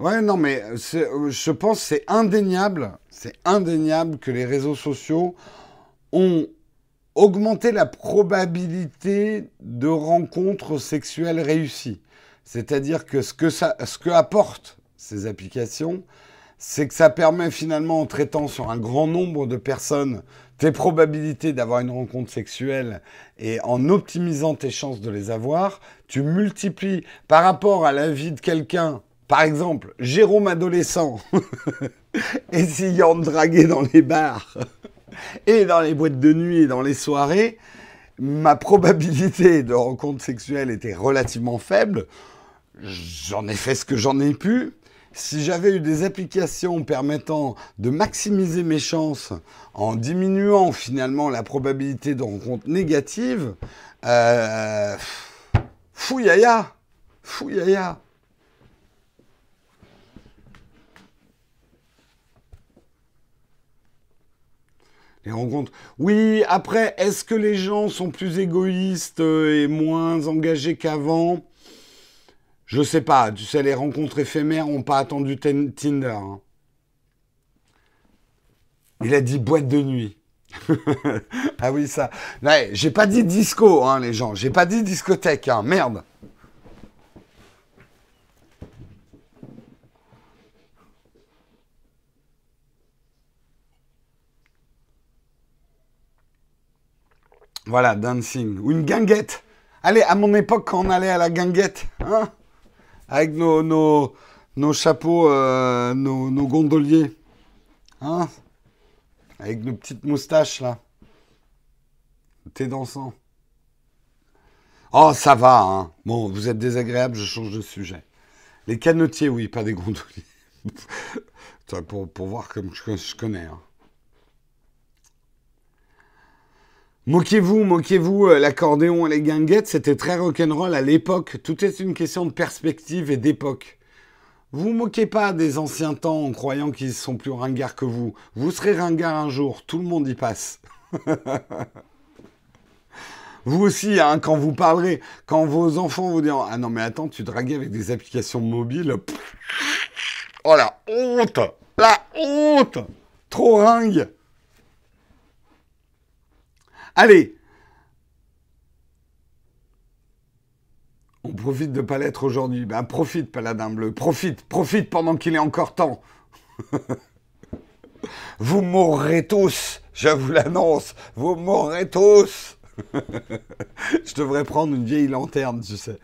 Ouais, non, mais je pense c'est indéniable, c'est indéniable que les réseaux sociaux ont augmenté la probabilité de rencontres sexuelles réussies. C'est-à-dire que ce que, ça, ce que apportent ces applications, c'est que ça permet finalement, en traitant sur un grand nombre de personnes tes probabilités d'avoir une rencontre sexuelle et en optimisant tes chances de les avoir, tu multiplies par rapport à la vie de quelqu'un, par exemple, Jérôme adolescent, (laughs) essayant de draguer dans les bars (laughs) et dans les boîtes de nuit et dans les soirées, ma probabilité de rencontre sexuelle était relativement faible j'en ai fait ce que j'en ai pu. Si j'avais eu des applications permettant de maximiser mes chances en diminuant finalement la probabilité de rencontre négative, euh, fouillaya, fouillaya. Les rencontres. Oui, après, est-ce que les gens sont plus égoïstes et moins engagés qu'avant? Je sais pas, tu sais, les rencontres éphémères n'ont pas attendu Tinder. Hein. Il a dit boîte de nuit. (laughs) ah oui, ça. Ouais, j'ai pas dit disco, hein, les gens. J'ai pas dit discothèque, hein. Merde. Voilà, dancing. Ou une guinguette. Allez, à mon époque, quand on allait à la guinguette, hein avec nos, chapeaux, euh, nos, nos, gondoliers. Hein Avec nos petites moustaches, là. T'es dansant. Oh, ça va, hein. Bon, vous êtes désagréable, je change de sujet. Les canotiers, oui, pas des gondoliers. (laughs) pour, pour voir comme je, je connais. Hein. Moquez-vous, moquez-vous, euh, l'accordéon et les guinguettes, c'était très rock'n'roll à l'époque. Tout est une question de perspective et d'époque. vous moquez pas des anciens temps en croyant qu'ils sont plus ringards que vous. Vous serez ringard un jour, tout le monde y passe. (laughs) vous aussi, hein, quand vous parlerez, quand vos enfants vous diront Ah non, mais attends, tu draguais avec des applications mobiles. Oh la honte La honte Trop ringue Allez On profite de pas l'être aujourd'hui. Ben profite, Paladin Bleu. Profite, profite pendant qu'il est encore temps. (laughs) vous mourrez tous, je vous l'annonce. Vous mourrez tous. (laughs) je devrais prendre une vieille lanterne, tu sais.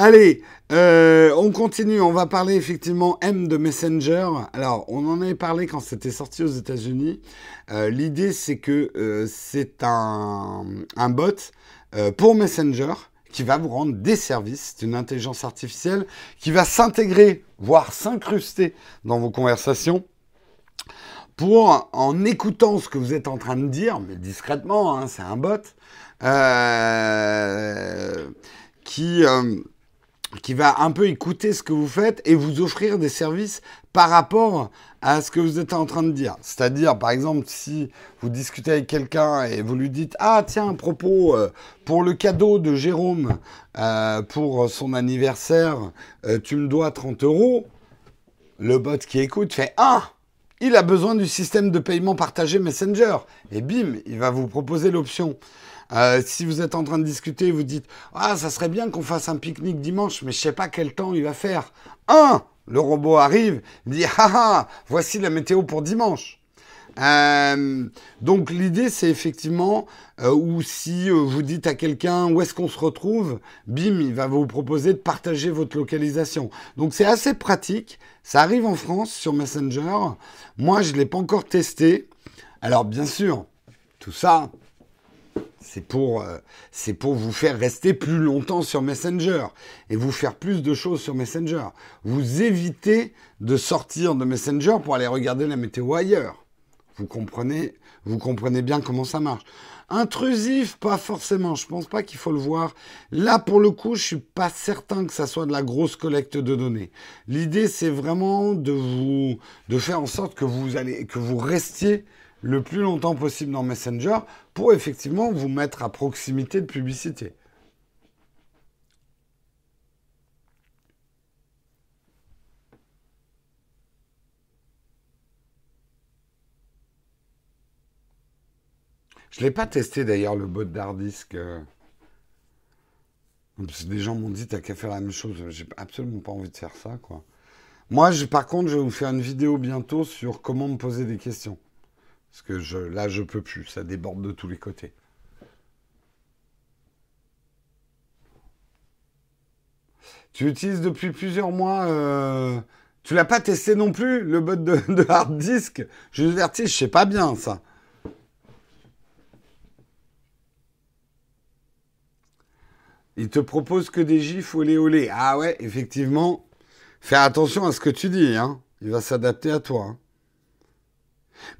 Allez, euh, on continue. On va parler effectivement M de Messenger. Alors, on en avait parlé quand c'était sorti aux États-Unis. Euh, l'idée, c'est que euh, c'est un, bot pour Messenger qui va vous rendre des services. C'est une intelligence artificielle qui va s'intégrer, voire s'incruster dans vos conversations pour, en écoutant ce que vous êtes en train de dire, mais discrètement, hein, c'est un bot, qui qui va un peu écouter ce que vous faites et vous offrir des services par rapport à ce que vous êtes en train de dire. C'est-à-dire, par exemple, si vous discutez avec quelqu'un et vous lui dites Ah, tiens, à propos, euh, pour le cadeau de Jérôme euh, pour son anniversaire, euh, tu me dois 30 euros, le bot qui écoute fait Ah il a besoin du système de paiement partagé Messenger. Et bim, il va vous proposer l'option. Euh, si vous êtes en train de discuter, vous dites Ah, ça serait bien qu'on fasse un pique-nique dimanche, mais je sais pas quel temps il va faire. Un, le robot arrive, il dit Ah ah, voici la météo pour dimanche. Euh, donc l'idée c'est effectivement, euh, ou si vous dites à quelqu'un où est-ce qu'on se retrouve, bim, il va vous proposer de partager votre localisation. Donc c'est assez pratique, ça arrive en France sur Messenger, moi je ne l'ai pas encore testé. Alors bien sûr, tout ça, c'est pour, euh, pour vous faire rester plus longtemps sur Messenger et vous faire plus de choses sur Messenger. Vous évitez de sortir de Messenger pour aller regarder la météo ailleurs. Vous comprenez, vous comprenez bien comment ça marche. Intrusif, pas forcément. Je pense pas qu'il faut le voir. Là, pour le coup, je suis pas certain que ça soit de la grosse collecte de données. L'idée, c'est vraiment de vous, de faire en sorte que vous allez, que vous restiez le plus longtemps possible dans Messenger pour effectivement vous mettre à proximité de publicité. Je ne l'ai pas testé d'ailleurs le bot d'Hardisk. Euh. des gens m'ont dit t'as qu'à faire la même chose. J'ai absolument pas envie de faire ça, quoi. Moi, par contre, je vais vous faire une vidéo bientôt sur comment me poser des questions. Parce que je, là, je peux plus. Ça déborde de tous les côtés. Tu utilises depuis plusieurs mois. Euh, tu l'as pas testé non plus, le bot de, hard disk? Je je sais pas bien ça. Il te propose que des gifs olé olé. Ah ouais, effectivement. Fais attention à ce que tu dis, hein. Il va s'adapter à toi. Hein.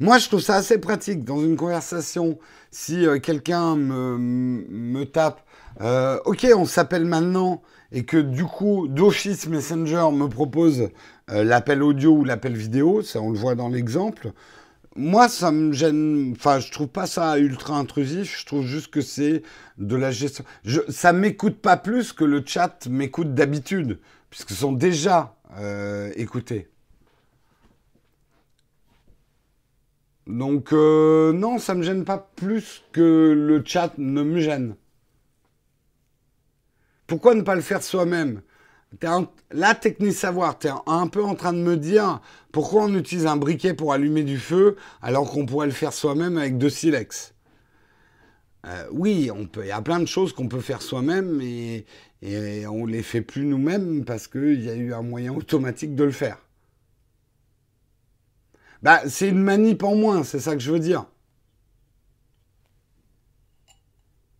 Moi, je trouve ça assez pratique dans une conversation. Si euh, quelqu'un me, tape, euh, ok, on s'appelle maintenant, et que du coup, d'office Messenger me propose euh, l'appel audio ou l'appel vidéo, ça on le voit dans l'exemple. Moi, ça me gêne. Enfin, je trouve pas ça ultra intrusif. Je trouve juste que c'est de la gestion. Ça m'écoute pas plus que le chat m'écoute d'habitude, puisqu'ils sont déjà écoutés. Donc euh, non, ça me gêne pas plus que le chat ne me gêne. Pourquoi ne pas le faire soi-même? La technique savoir, tu es un peu en train de me dire pourquoi on utilise un briquet pour allumer du feu alors qu'on pourrait le faire soi-même avec deux silex. Euh, oui, on peut. Il y a plein de choses qu'on peut faire soi-même et, et on les fait plus nous-mêmes parce qu'il y a eu un moyen automatique de le faire. Bah, c'est une manip en moins, c'est ça que je veux dire.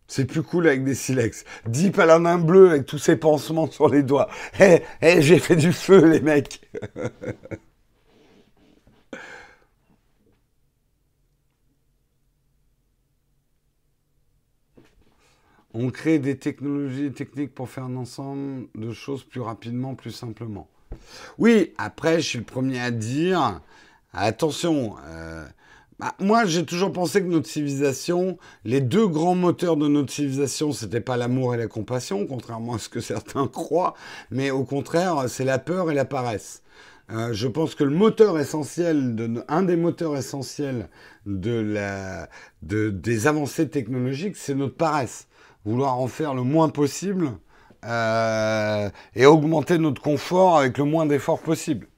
C'est plus cool avec des silex. Deep à la main bleue avec tous ses pansements sur les doigts. Hé, hé, j'ai fait du feu, les mecs. (laughs) On crée des technologies techniques pour faire un ensemble de choses plus rapidement, plus simplement. Oui, après, je suis le premier à dire, attention, euh, bah, moi j'ai toujours pensé que notre civilisation, les deux grands moteurs de notre civilisation, c'était pas l'amour et la compassion, contrairement à ce que (laughs) certains croient, mais au contraire, c'est la peur et la paresse. Euh, je pense que le moteur essentiel, de, un des moteurs essentiels de la, de, des avancées technologiques, c'est notre paresse. Vouloir en faire le moins possible euh, et augmenter notre confort avec le moins d'efforts possible.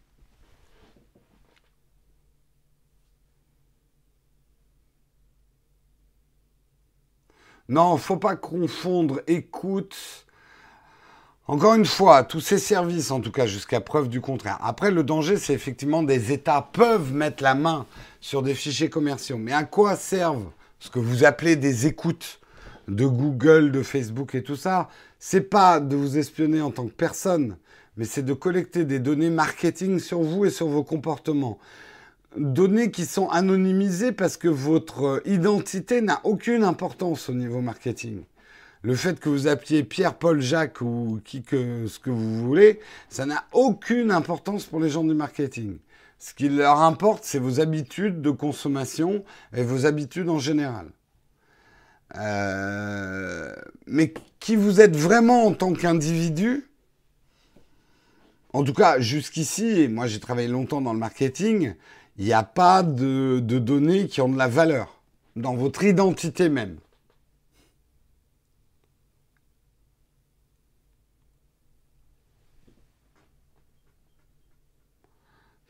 Non, faut pas confondre écoute. Encore une fois, tous ces services, en tout cas jusqu'à preuve du contraire. Après, le danger, c'est effectivement des États peuvent mettre la main sur des fichiers commerciaux. Mais à quoi servent ce que vous appelez des écoutes de Google, de Facebook et tout ça? C'est pas de vous espionner en tant que personne, mais c'est de collecter des données marketing sur vous et sur vos comportements données qui sont anonymisées parce que votre euh, identité n'a aucune importance au niveau marketing. Le fait que vous appeliez Pierre, Paul, Jacques ou qui que ce que vous voulez, ça n'a aucune importance pour les gens du marketing. Ce qui leur importe, c'est vos habitudes de consommation et vos habitudes en général. Euh, mais qui vous êtes vraiment en tant qu'individu, en tout cas jusqu'ici, et moi j'ai travaillé longtemps dans le marketing, il n'y a pas de, données qui ont de la valeur dans votre identité même.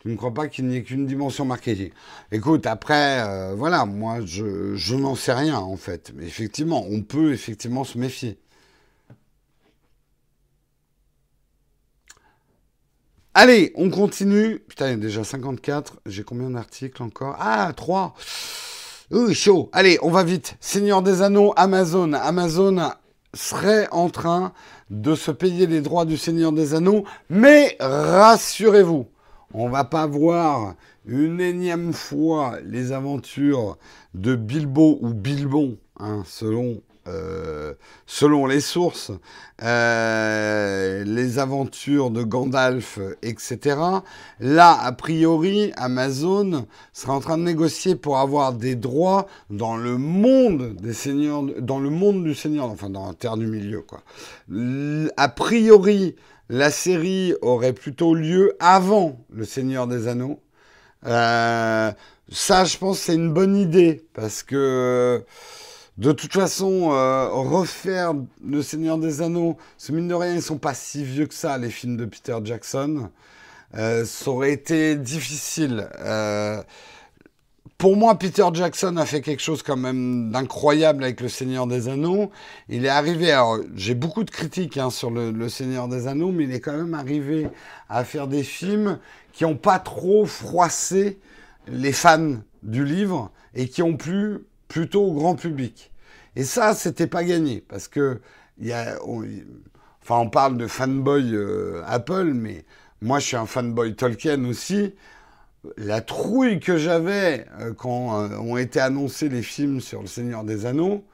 Tu ne crois pas qu'il n'y ait qu'une dimension marketing? Écoute, après, euh, voilà, moi, je, je n'en sais rien, en fait. Mais effectivement, on peut effectivement se méfier. Allez, on continue. Putain, il y a déjà 54. J'ai combien d'articles encore? Ah, 3. Ouh, chaud. Allez, on va vite. Seigneur des Anneaux, Amazon. Amazon serait en train de se payer les droits du Seigneur des Anneaux. Mais rassurez-vous, on va pas voir une énième fois les aventures de Bilbo ou Bilbon, hein, selon euh, selon les sources, euh, les aventures de Gandalf, etc. Là, a priori, Amazon sera en train de négocier pour avoir des droits dans le monde des seigneurs, dans le monde du Seigneur, enfin dans la terre du milieu, quoi. A priori, la série aurait plutôt lieu avant le Seigneur des Anneaux. Euh, ça, je pense, c'est une bonne idée parce que de toute façon, euh, refaire Le Seigneur des Anneaux, ce mine de rien, ils sont pas si vieux que ça, les films de Peter Jackson. Euh, ça aurait été difficile. Euh, pour moi, Peter Jackson a fait quelque chose quand même d'incroyable avec Le Seigneur des Anneaux. Il est arrivé, alors j'ai beaucoup de critiques hein, sur le, le, Seigneur des Anneaux, mais il est quand même arrivé à faire des films qui n'ont pas trop froissé les fans du livre et qui ont plu plutôt au grand public. Et ça, c'était pas gagné, parce que y a, on, parle de fanboy euh, Apple, mais moi, je suis un fanboy Tolkien aussi. La trouille que j'avais euh, quand euh, ont été annoncés les films sur Le Seigneur des Anneaux,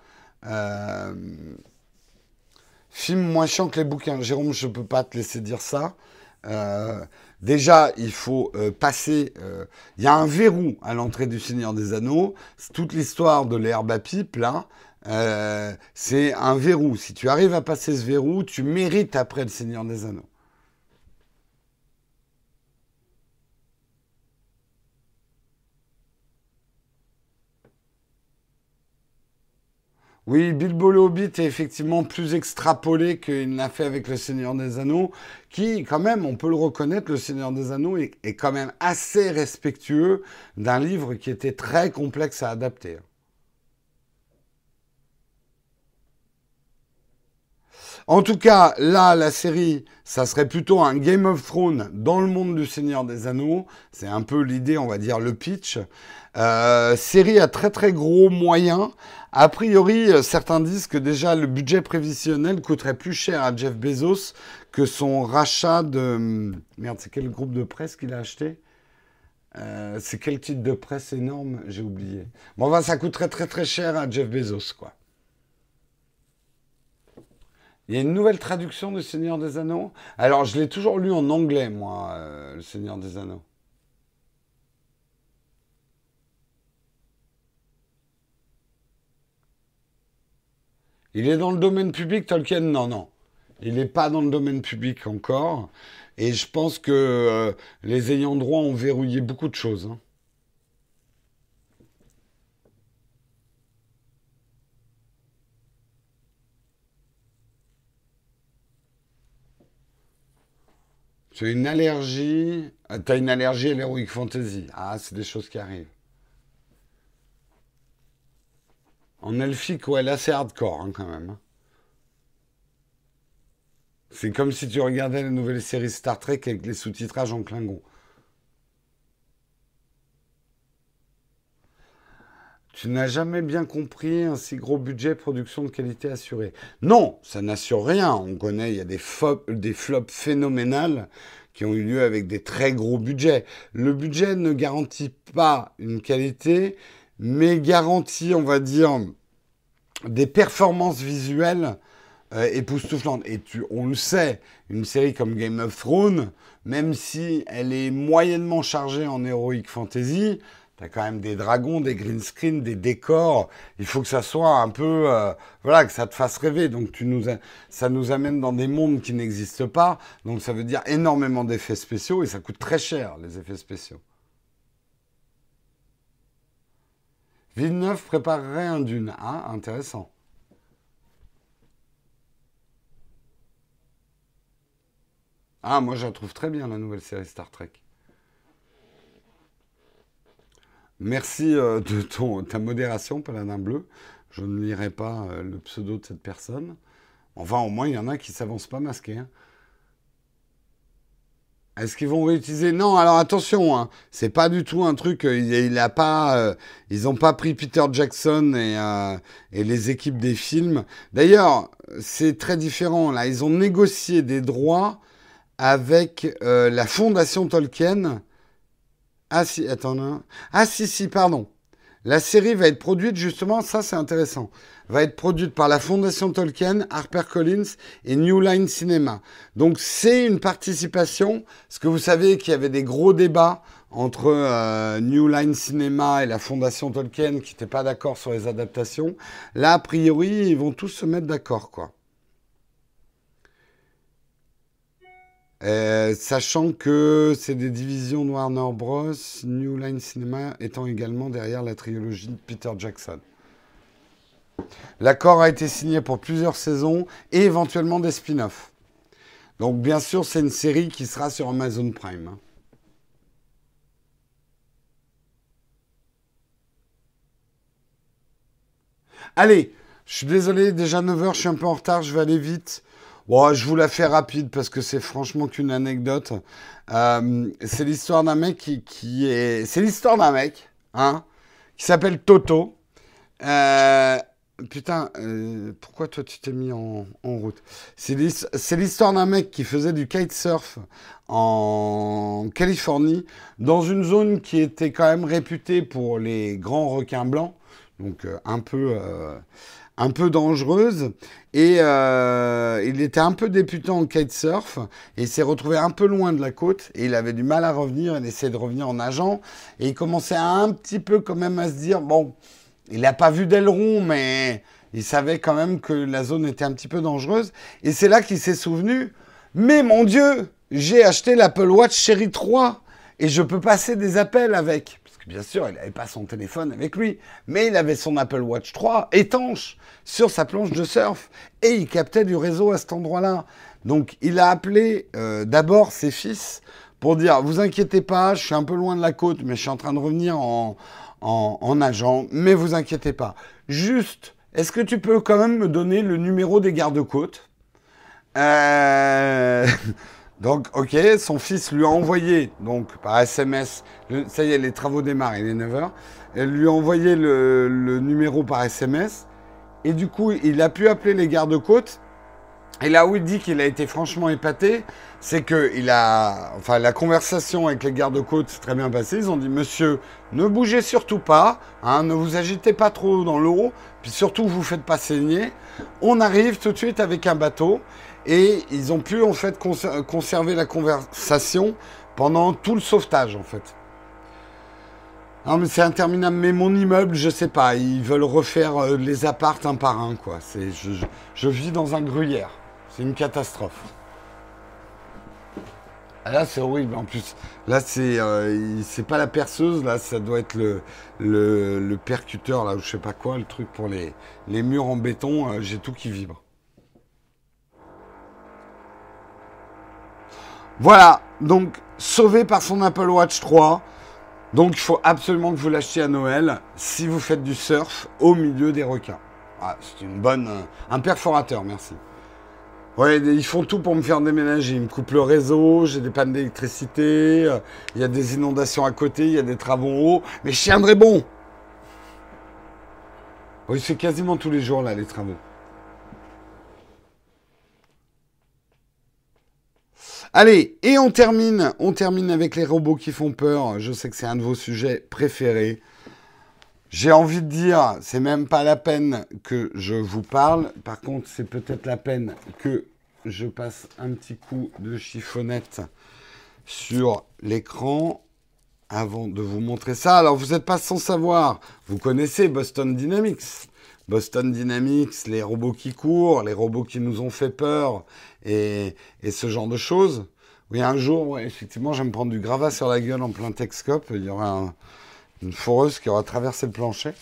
film moins chiant que les bouquins. Jérôme, je peux pas te laisser dire ça. Déjà, il faut passer. Il y a un verrou à l'entrée du Seigneur des Anneaux. C'est toute l'histoire de l'herbe à pipe, là. Euh, c'est un verrou. Si tu arrives à passer ce verrou, tu mérites après le Seigneur des Anneaux. Oui, Bilbo le Hobbit est effectivement plus extrapolé qu'il n'a fait avec le Seigneur des Anneaux, qui, quand même, on peut le reconnaître, le Seigneur des Anneaux est, est quand même assez respectueux d'un livre qui était très complexe à adapter. En tout cas, là, la série, ça serait plutôt un Game of Thrones dans le monde du Seigneur des Anneaux. C'est un peu l'idée, on va dire, le pitch. Euh, série à très très gros moyens. A priori, euh, certains disent que déjà le budget prévisionnel coûterait plus cher à Jeff Bezos que son rachat de... Hum, merde, c'est quel groupe de presse qu'il a acheté? Euh, C'est quel titre de presse énorme? J'ai oublié. Bon, enfin, ça coûterait très très cher à Jeff Bezos, quoi. Il y a une nouvelle traduction du Seigneur des Anneaux. Alors, je l'ai toujours lu en anglais, moi, euh, le Seigneur des Anneaux. Il est dans le domaine public, Tolkien? Non, non. Il n'est pas dans le domaine public encore. Et je pense que euh, les ayants droit ont verrouillé beaucoup de choses. Hein. Tu as une allergie. As une allergie à l'heroic fantasy. Ah, c'est des choses qui arrivent. En elfique, ouais, là c'est hardcore hein, quand même. Hein. C'est comme si tu regardais la nouvelle série Star Trek avec les sous-titrages en Klingon. Tu n'as jamais bien compris un si gros budget production de qualité assurée. Non, ça n'assure rien. On connaît, il y a des, flops phénoménales qui ont eu lieu avec des très gros budgets. Le budget ne garantit pas une qualité, mais garantit, on va dire, des performances visuelles euh, époustouflantes. Et on le sait, une série comme Game of Thrones, même si elle est moyennement chargée en heroic fantasy, tu as quand même des dragons, des green screens, des décors. Il faut que ça soit un peu, euh, voilà, que ça te fasse rêver. Donc ça nous amène dans des mondes qui n'existent pas. Donc ça veut dire énormément d'effets spéciaux et ça coûte très cher les effets spéciaux. Villeneuve préparerait un dune. Ah, intéressant. Ah, moi je la trouve très bien la nouvelle série Star Trek. Merci euh, de ta modération, Paladin Bleu. Je ne lirai pas euh, le pseudo de cette personne. Enfin, au moins, il y en a qui ne s'avancent pas masqués. Hein. Est-ce qu'ils vont réutiliser? Non, alors attention, hein, c'est pas du tout un truc. Euh, il, a pas, ils n'ont pas pris Peter Jackson et, et, les équipes des films. D'ailleurs, c'est très différent. Là, ils ont négocié des droits avec la fondation Tolkien ah si, attends. Ah si, si, pardon. La série va être produite justement, ça c'est intéressant, va être produite par la Fondation Tolkien, HarperCollins et New Line Cinema. Donc c'est une participation, parce que vous savez qu'il y avait des gros débats entre euh, New Line Cinema et la Fondation Tolkien qui n'étaient pas d'accord sur les adaptations. Là, a priori, ils vont tous se mettre d'accord, quoi. Euh, sachant que c'est des divisions de Warner Bros, New Line Cinema étant également derrière la trilogie de Peter Jackson. L'accord a été signé pour plusieurs saisons et éventuellement des spin-offs. Donc bien sûr, c'est une série qui sera sur Amazon Prime. Allez, je suis désolé, déjà 9h, je suis un peu en retard, je vais aller vite. Bon, je vous la fais rapide parce que c'est franchement qu'une anecdote. Euh, c'est l'histoire d'un mec qui, est. C'est l'histoire d'un mec, hein, qui s'appelle Toto. Euh, putain, euh, pourquoi toi tu t'es mis en, route? C'est l'histoire d'un mec qui faisait du kitesurf en Californie, dans une zone qui était quand même réputée pour les grands requins blancs, donc un peu un peu dangereuse. Et euh, il était un peu députant en kitesurf et il s'est retrouvé un peu loin de la côte et il avait du mal à revenir. Il essayait de revenir en nageant et il commençait un petit peu quand même à se dire bon, il n'a pas vu d'aileron, mais il savait quand même que la zone était un petit peu dangereuse. Et c'est là qu'il s'est souvenu mais mon Dieu, j'ai acheté l'Apple Watch Cherry 3 et je peux passer des appels avec. Bien sûr, il n'avait pas son téléphone avec lui, mais il avait son Apple Watch 3 étanche sur sa planche de surf et il captait du réseau à cet endroit-là. Donc il a appelé euh, d'abord ses fils pour dire vous inquiétez pas, je suis un peu loin de la côte, mais je suis en train de revenir en, en, nageant, mais vous inquiétez pas. Juste, est-ce que tu peux quand même me donner le numéro des gardes-côtes? Euh... (laughs) Donc, ok, son fils lui a envoyé, donc par SMS, ça y est, les travaux démarrent, il est 9h, elle lui a envoyé le, numéro par SMS, et du coup, il a pu appeler les gardes-côtes, Et là où il dit qu'il a été franchement épaté, c'est que il a, enfin, la conversation avec les gardes-côtes s'est très bien passée. Ils ont dit, monsieur, ne bougez surtout pas, hein, ne vous agitez pas trop dans l'eau, puis surtout, vous faites pas saigner. On arrive tout de suite avec un bateau, et ils ont pu en fait conserver la conversation pendant tout le sauvetage, en fait. Non, mais c'est interminable. Mais mon immeuble, je sais pas. Ils veulent refaire euh, les appartes un par un, quoi. C'est, je vis dans un gruyère. C'est une catastrophe. Ah, là, c'est horrible. En plus, là, c'est euh, c'est pas la perceuse. Là, ça doit être le, le, percuteur, là, ou je sais pas quoi, le truc pour les, les murs en béton. Euh, j'ai tout qui vibre. Voilà. Donc, sauvé par son Apple Watch 3. Donc, il faut absolument que vous l'achetiez à Noël si vous faites du surf au milieu des requins. Ah, c'est une bonne. Euh, un perforateur, merci. Ouais, ils font tout pour me faire déménager. Ils me coupent le réseau, j'ai des pannes d'électricité, euh, il y a des inondations à côté, il y a des travaux en haut. Mais je tiendrai bon. Oui, c'est quasiment tous les jours là, les travaux. Allez, et on termine, on termine avec les robots qui font peur. Je sais que c'est un de vos sujets préférés. J'ai envie de dire, c'est même pas la peine que je vous parle. Par contre, c'est peut-être la peine que je passe un petit coup de chiffonnette sur l'écran avant de vous montrer ça. Alors, vous n'êtes pas sans savoir, vous connaissez Boston Dynamics. Boston Dynamics, les robots qui courent, les robots qui nous ont fait peur et, ce genre de choses. Oui, un jour, effectivement, je vais me prendre du gravat sur la gueule en plein Texcope. Il y aura un, une foreuse qui aura traversé le plancher.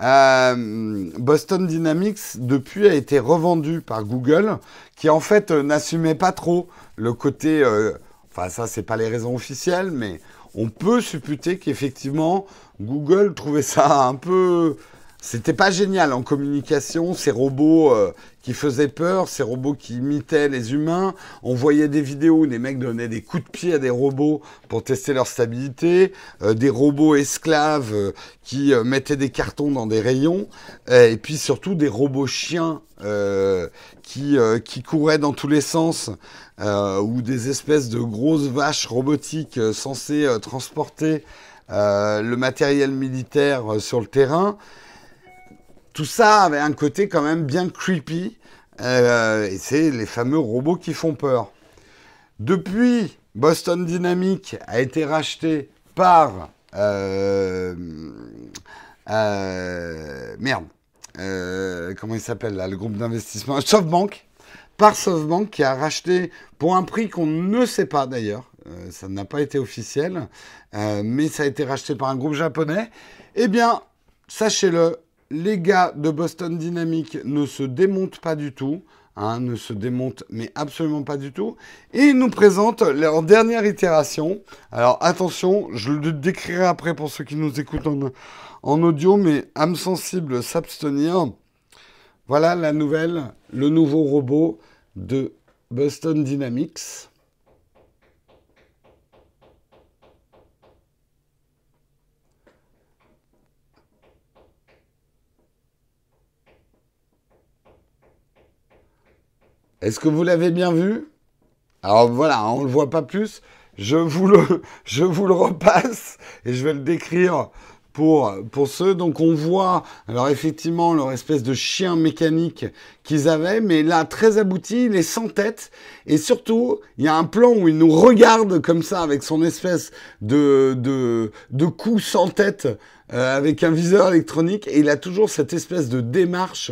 Euh, Boston Dynamics, depuis, a été revendu par Google, qui en fait euh, n'assumait pas trop le côté. Euh, enfin, ça, c'est pas les raisons officielles, mais on peut supputer qu'effectivement, Google trouvait ça un peu c'était pas génial en communication, ces robots euh, qui faisaient peur, ces robots qui imitaient les humains. On voyait des vidéos où des mecs donnaient des coups de pied à des robots pour tester leur stabilité, euh, des robots esclaves euh, qui mettaient des cartons dans des rayons, et puis surtout des robots chiens qui, qui couraient dans tous les sens, ou des espèces de grosses vaches robotiques censées transporter le matériel militaire sur le terrain tout ça avait un côté quand même bien creepy. Euh, et c'est les fameux robots qui font peur. Depuis, Boston Dynamics a été racheté par... Euh, euh, merde. comment il s'appelle là Le groupe d'investissement SoftBank. Par SoftBank qui a racheté pour un prix qu'on ne sait pas d'ailleurs. ça n'a pas été officiel. mais ça a été racheté par un groupe japonais. Eh bien, sachez-le, les gars de Boston Dynamics ne se démontent pas du tout. Hein, ne se démontent mais absolument pas du tout. Et ils nous présentent leur dernière itération. Alors attention, je le décrirai après pour ceux qui nous écoutent en, en audio, mais âme sensible s'abstenir. Voilà la nouvelle, le nouveau robot de Boston Dynamics. Est-ce que vous l'avez bien vu? Alors voilà, on ne le voit pas plus. Je vous, le, (laughs) je vous le repasse et je vais le décrire pour, pour ceux. Donc on voit, alors effectivement, leur espèce de chien mécanique qu'ils avaient, mais là, très abouti, il est sans tête. Et surtout, il y a un plan où il nous regarde comme ça, avec son espèce de, de, de cou sans tête, euh, avec un viseur électronique. Et il a toujours cette espèce de démarche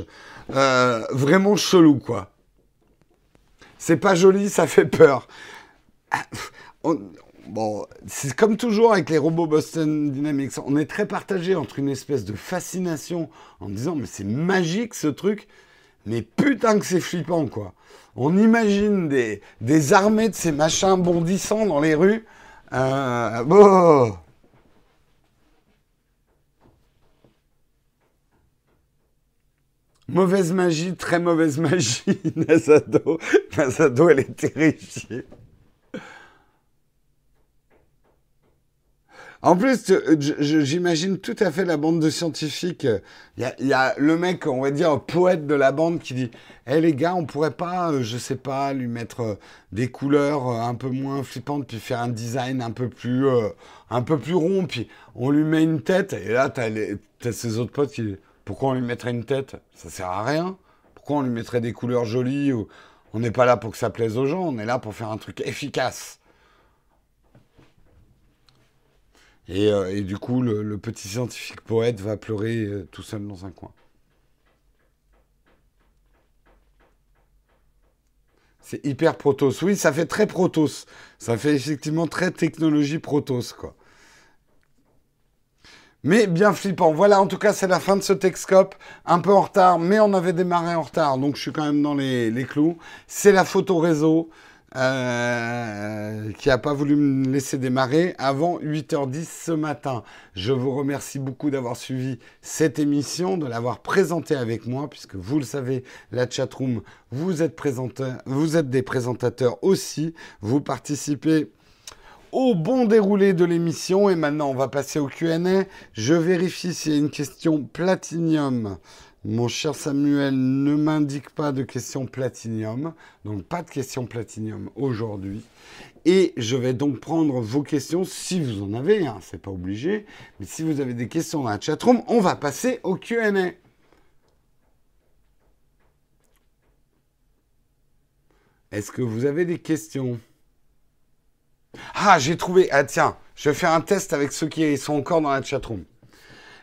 euh, vraiment chelou, quoi. C'est pas joli, ça fait peur. Ah, bon, c'est comme toujours avec les robots Boston Dynamics. On est très partagé entre une espèce de fascination en disant mais c'est magique ce truc, mais putain que c'est flippant quoi. On imagine des, armées de ces machins bondissant dans les rues. Euh, bon, Mauvaise magie, très mauvaise magie, (laughs) Nazado. Nazado, elle est terrifiée. En plus, j'imagine tout à fait la bande de scientifiques. Il y, a, le mec, on va dire, poète de la bande qui dit Eh les gars, on pourrait pas, euh, je sais pas, lui mettre euh, des couleurs euh, un peu moins flippantes, puis faire un design un peu plus, un peu plus rond, puis on lui met une tête. Et là, t'as as ses autres potes qui Pourquoi on lui mettrait une tête? Ça sert à rien. Pourquoi on lui mettrait des couleurs jolies On n'est pas là pour que ça plaise aux gens, on est là pour faire un truc efficace. Euh, et, du coup, le, petit scientifique poète va pleurer euh, tout seul dans un coin. C'est hyper protos. Oui, ça fait très protos. Ça fait effectivement très technologie protos, quoi. Mais bien flippant. Voilà, en tout cas, c'est la fin de ce Texcope. Un peu en retard, mais on avait démarré en retard, donc je suis quand même dans les, les clous. C'est la photo réseau. Euh, qui n'a pas voulu me laisser démarrer avant 8h10 ce matin. Je vous remercie beaucoup d'avoir suivi cette émission, de l'avoir présentée avec moi, puisque vous le savez, la chatroom, vous êtes, vous êtes des présentateurs aussi, vous participez au bon déroulé de l'émission et maintenant on va passer au Q&A. Je vérifie s'il y a une question platinium. Mon cher Samuel ne m'indique pas de questions platinium, donc pas de questions platinium aujourd'hui. Et je vais donc prendre vos questions si vous en avez, hein, c'est pas obligé, mais si vous avez des questions dans la chatroom, on va passer au QA. Est-ce que vous avez des questions? Ah, j'ai trouvé. Ah tiens, je vais faire un test avec ceux qui sont encore dans la chatroom.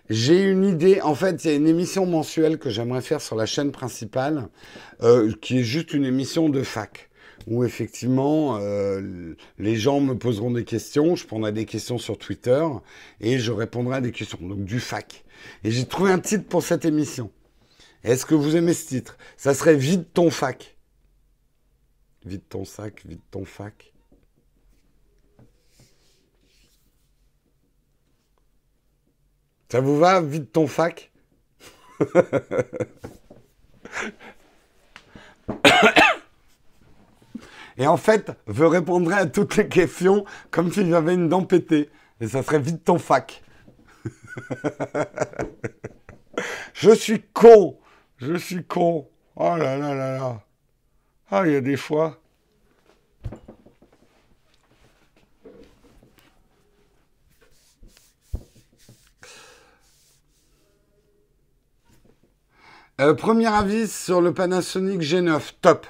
J'ai une idée. En fait, il y a une émission mensuelle que j'aimerais faire sur la chaîne principale, euh, qui est juste une émission de fac, où effectivement euh, les gens me poseront des questions, je prendrai des questions sur Twitter et je répondrai à des questions. Donc du fac. Et j'ai trouvé un titre pour cette émission. Est-ce que vous aimez ce titre? Ça serait Vide ton fac. Vide ton sac, vide ton fac. Ça vous va, vide ton fac? Et en fait, je répondrai à toutes les questions comme si j'avais une dent pétée. Et ça serait vide ton fac. je suis con. Je suis con. Oh là là là là. Ah, il y a des fois. Euh, premier avis sur le Panasonic G9, top.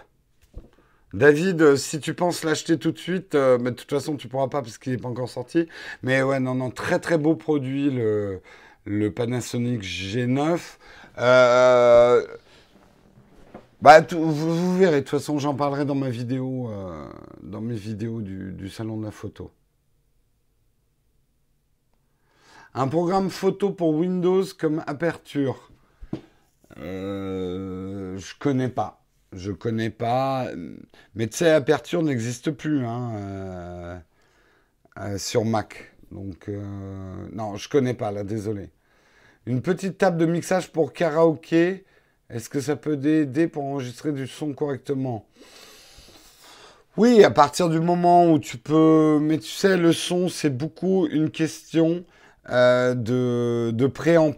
David, euh, si tu penses l'acheter tout de suite, euh, mais de toute façon tu pourras pas parce qu'il n'est pas encore sorti. Mais ouais, non, non, très très beau produit le, le Panasonic G9. bah, vous, verrez, de toute façon j'en parlerai dans ma vidéo, dans mes vidéos du, du salon de la photo. Un programme photo pour Windows comme Aperture. Euh, je connais pas. Je connais pas. Mais tu sais, Aperture n'existe plus hein, euh, euh, sur Mac. Donc, non, je connais pas, là, désolé. Une petite table de mixage pour karaoké. Est-ce que ça peut aider pour enregistrer du son correctement? Oui, à partir du moment où tu peux. Mais tu sais, le son, c'est beaucoup une question de, de préamp.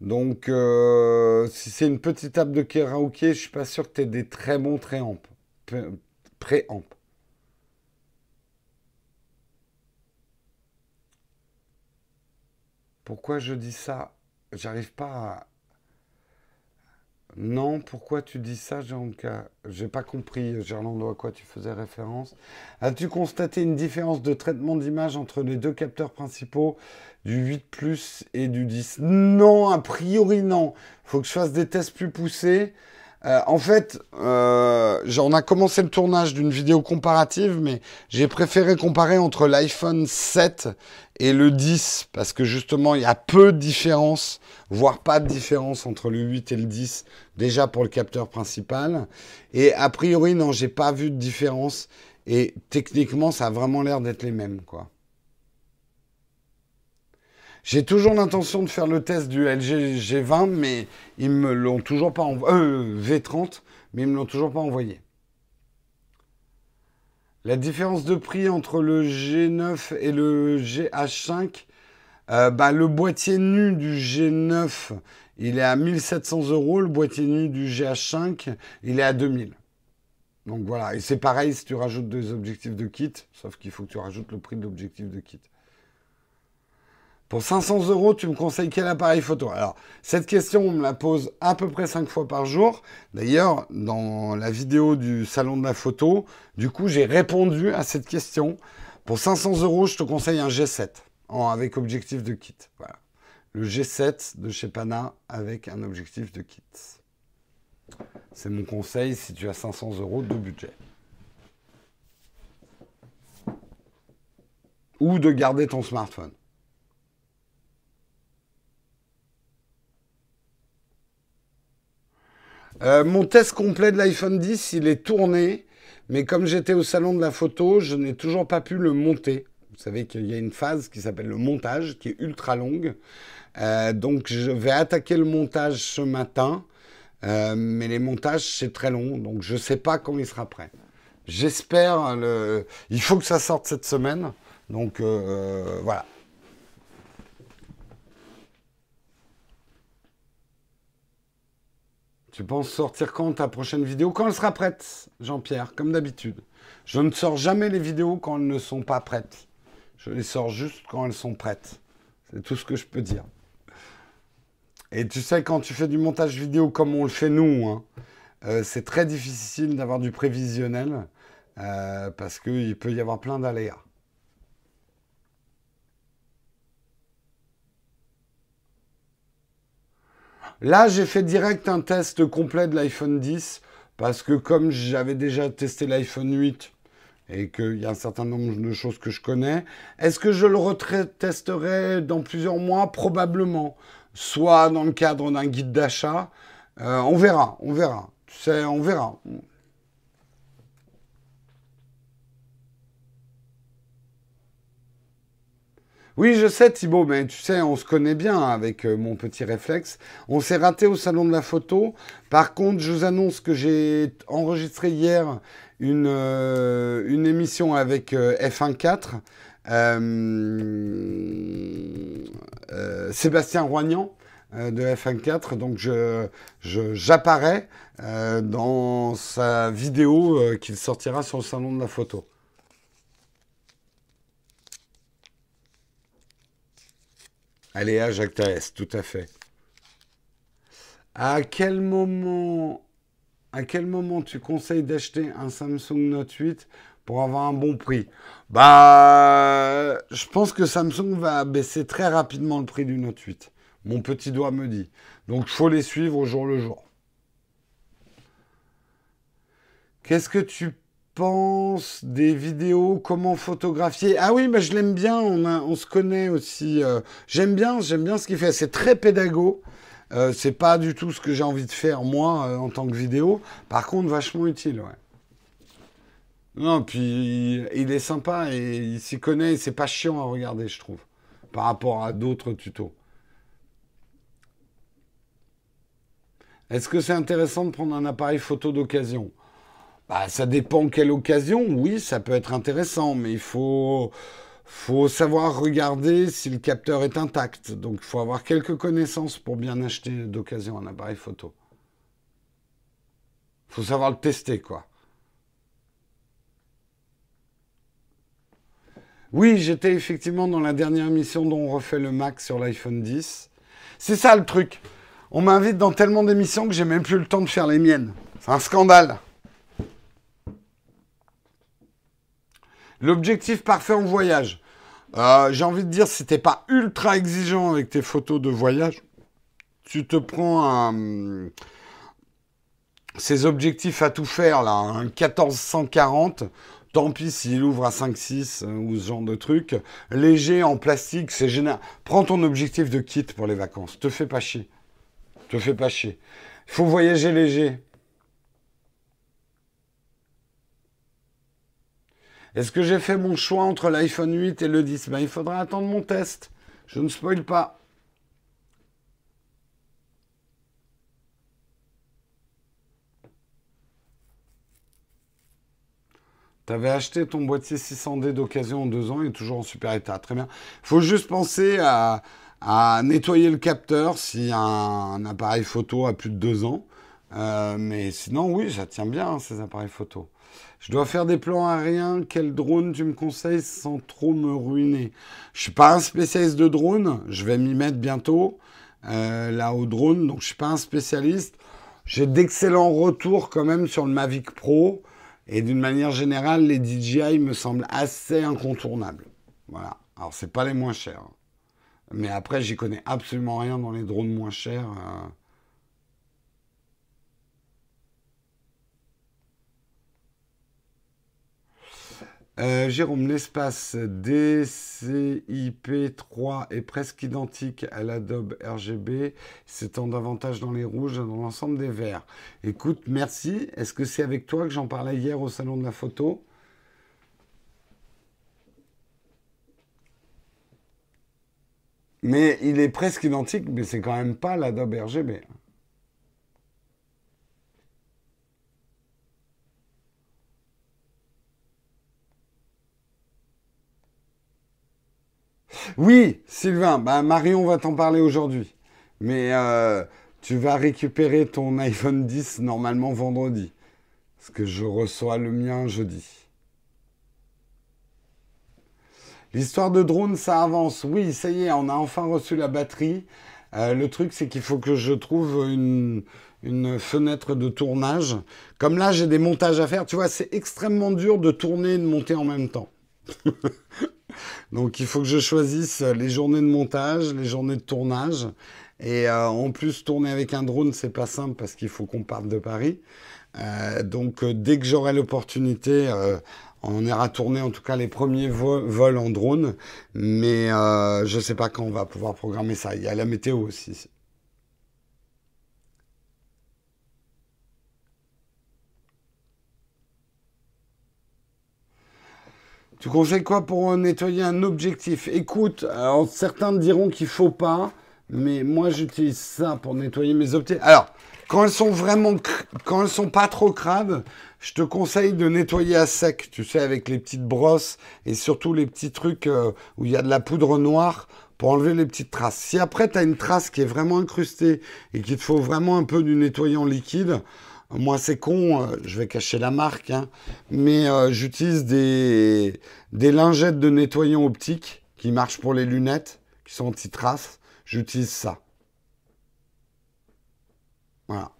Donc, euh, si c'est une petite table de karaoké, je suis pas sûr que tu aies des très bons. Préamps. Pourquoi je dis ça? J'arrive pas à... Non, pourquoi tu dis ça, Jean-Luc J'ai pas compris, Gerlando, à quoi tu faisais référence. As-tu constaté une différence de traitement d'image entre les deux capteurs principaux? Du 8 Plus et du 10 Non, a priori non. Faut que je fasse des tests plus poussés. Euh, en fait, euh, on a commencé le tournage d'une vidéo comparative, mais j'ai préféré comparer entre l'iPhone 7 et le 10, parce que justement, il y a peu de différence, voire pas de différence entre le 8 et le 10, déjà pour le capteur principal. Et a priori, non, j'ai pas vu de différence. Et techniquement, ça a vraiment l'air d'être les mêmes, quoi. J'ai toujours l'intention de faire le test du LG G20, mais ils me l'ont toujours pas envoyé. Euh, V30, mais ils me l'ont toujours pas envoyé. La différence de prix entre le G9 et le GH5 Euh, bah, le boîtier nu du G9, il est à 1700 euros. Le boîtier nu du GH5, il est à 2000. Donc voilà, et c'est pareil si tu rajoutes des objectifs de kit, sauf qu'il faut que tu rajoutes le prix de l'objectif de kit. Pour 500 euros, tu me conseilles quel appareil photo? Alors, cette question, on me la pose à peu près 5 fois par jour. D'ailleurs, dans la vidéo du salon de la photo, du coup, j'ai répondu à cette question. Pour 500 euros, je te conseille un G7 avec objectif de kit. Voilà. Le G7 de chez Pana avec un objectif de kit. C'est mon conseil si tu as 500 euros de budget. Ou de garder ton smartphone. Euh, mon test complet de l'iPhone 10, il est tourné, mais comme j'étais au salon de la photo, je n'ai toujours pas pu le monter. Vous savez qu'il y a une phase qui s'appelle le montage, qui est ultra longue. Euh, donc je vais attaquer le montage ce matin, euh, mais les montages c'est très long, donc je ne sais pas quand il sera prêt. J'espère le. Il faut que ça sorte cette semaine, donc voilà. Tu penses sortir quand ta prochaine vidéo? Quand elle sera prête, Jean-Pierre, comme d'habitude. Je ne sors jamais les vidéos quand elles ne sont pas prêtes. Je les sors juste quand elles sont prêtes. C'est tout ce que je peux dire. Et tu sais, quand tu fais du montage vidéo comme on le fait nous, hein, euh, c'est très difficile d'avoir du prévisionnel euh, parce qu'il peut y avoir plein d'aléas. Là, j'ai fait direct un test complet de l'iPhone 10 parce que comme j'avais déjà testé l'iPhone 8 et qu'il y a un certain nombre de choses que je connais, est-ce que je le retesterai dans plusieurs mois? Probablement. Soit dans le cadre d'un guide d'achat. Euh, on verra, on verra. Tu sais, on verra. Oui, je sais Thibaut, mais tu sais, on se connaît bien avec euh, mon petit réflexe. On s'est raté au salon de la photo. Par contre, je vous annonce que j'ai enregistré hier une, euh, une émission avec euh, F1.4. Sébastien Roignan de F1.4. Donc, j'apparais je, dans sa vidéo qu'il sortira sur le salon de la photo. Allez, à Jacques Taès, tout à fait. À quel moment, à quel moment tu conseilles d'acheter un Samsung Note 8 pour avoir un bon prix? Bah, je pense que Samsung va baisser très rapidement le prix du Note 8. Mon petit doigt me dit. Donc, il faut les suivre au jour le jour. Qu'est-ce que tu pense des vidéos, comment photographier? Ah oui, bah, je l'aime bien, on, on se connaît aussi. Euh, j'aime bien, j'aime bien ce qu'il fait. C'est très pédago. Euh, c'est pas du tout ce que j'ai envie de faire moi euh, en tant que vidéo. Par contre, vachement utile, ouais. Non, puis il, est sympa et il s'y connaît. C'est pas chiant à regarder, je trouve, par rapport à d'autres tutos. Est-ce que c'est intéressant de prendre un appareil photo d'occasion? Bah, ça dépend quelle occasion. Oui, ça peut être intéressant, mais il faut, savoir regarder si le capteur est intact. Donc, il faut avoir quelques connaissances pour bien acheter d'occasion un appareil photo. Il faut savoir le tester, quoi. Oui, j'étais effectivement dans la dernière émission dont on refait le Mac sur l'iPhone 10. C'est ça le truc. On m'invite dans tellement d'émissions que j'ai même plus le temps de faire les miennes. C'est un scandale. L'objectif parfait en voyage. Euh, j'ai envie de dire, si t'es pas ultra exigeant avec tes photos de voyage, tu te prends un, ces objectifs à tout faire, là, un 1440, tant pis s'il ouvre à 5-6 euh, ou ce genre de truc. Léger en plastique, c'est génial. Prends ton objectif de kit pour les vacances. Te fais pas chier. Te fais pas chier. Il faut voyager léger. Est-ce que j'ai fait mon choix entre l'iPhone 8 et le 10 ben, Il faudra attendre mon test. Je ne spoil pas. Tu avais acheté ton boîtier 600D d'occasion en deux ans, il est toujours en super état. Très bien. Il faut juste penser à, nettoyer le capteur si un, appareil photo a plus de deux ans. Euh, mais sinon, oui, ça tient bien, ces appareils photo. Je dois faire des plans aériens. Quel drone tu me conseilles sans trop me ruiner? Je suis pas un spécialiste de drone. Je vais m'y mettre bientôt. Euh, là au drone, donc je suis pas un spécialiste. J'ai d'excellents retours quand même sur le Mavic Pro. Et d'une manière générale, les DJI me semblent assez incontournables. Voilà. Alors, c'est pas les moins chers. Mais après, j'y connais absolument rien dans les drones moins chers. Euh. Euh, Jérôme, l'espace DCIP3 est presque identique à l'Adobe RGB, s'étend davantage dans les rouges dans l'ensemble des verts. Écoute, merci. Est-ce que c'est avec toi que j'en parlais hier au salon de la photo? Mais il est presque identique, mais c'est quand même pas l'Adobe RGB. Oui, Sylvain, bah Marion va t'en parler aujourd'hui. Mais euh, tu vas récupérer ton iPhone 10 normalement vendredi. Parce que je reçois le mien jeudi. L'histoire de drone, ça avance. Oui, ça y est, on a enfin reçu la batterie. Euh, le truc, c'est qu'il faut que je trouve une, une fenêtre de tournage. Comme là, j'ai des montages à faire. Tu vois, c'est extrêmement dur de tourner et de monter en même temps. (laughs) (laughs) Donc il faut que je choisisse les journées de montage, les journées de tournage. Et euh, en plus, tourner avec un drone, c'est pas simple parce qu'il faut qu'on parte de Paris. Euh, donc euh, dès que j'aurai l'opportunité, on ira tourner en tout cas les premiers vols en drone. Mais je ne sais pas quand on va pouvoir programmer ça. Il y a la météo aussi. Tu conseilles quoi pour nettoyer un objectif? Écoute, certains diront qu'il faut pas, mais moi j'utilise ça pour nettoyer mes objectifs. Alors, quand elles sont vraiment, quand elles sont pas trop crades, je te conseille de nettoyer à sec, tu sais, avec les petites brosses et surtout les petits trucs euh, où il y a de la poudre noire pour enlever les petites traces. Si après tu as une trace qui est vraiment incrustée et qu'il te faut vraiment un peu du nettoyant liquide, moi, c'est con, euh, je vais cacher la marque, hein, mais euh, j'utilise des, lingettes de nettoyant optique qui marchent pour les lunettes, qui sont anti-traces. J'utilise ça. Voilà.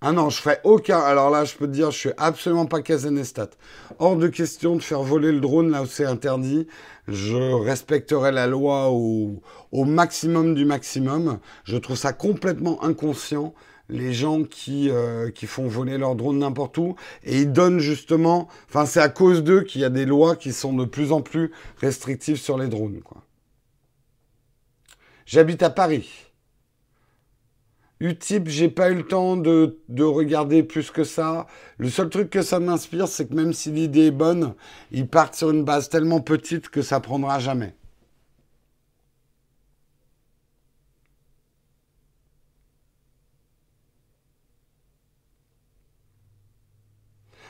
Ah non, je ferai aucun. Alors là, je peux te dire, je suis absolument pas Kazenestat. Hors de question de faire voler le drone là où c'est interdit. Je respecterai la loi au maximum du maximum. Je trouve ça complètement inconscient les gens qui, euh, qui font voler leurs drones n'importe où. Et ils donnent justement, enfin c'est à cause d'eux qu'il y a des lois qui sont de plus en plus restrictives sur les drones. J'habite à Paris. Utip, j'ai pas eu le temps de, de, regarder plus que ça. Le seul truc que ça m'inspire, c'est que même si l'idée est bonne, ils partent sur une base tellement petite que ça prendra jamais.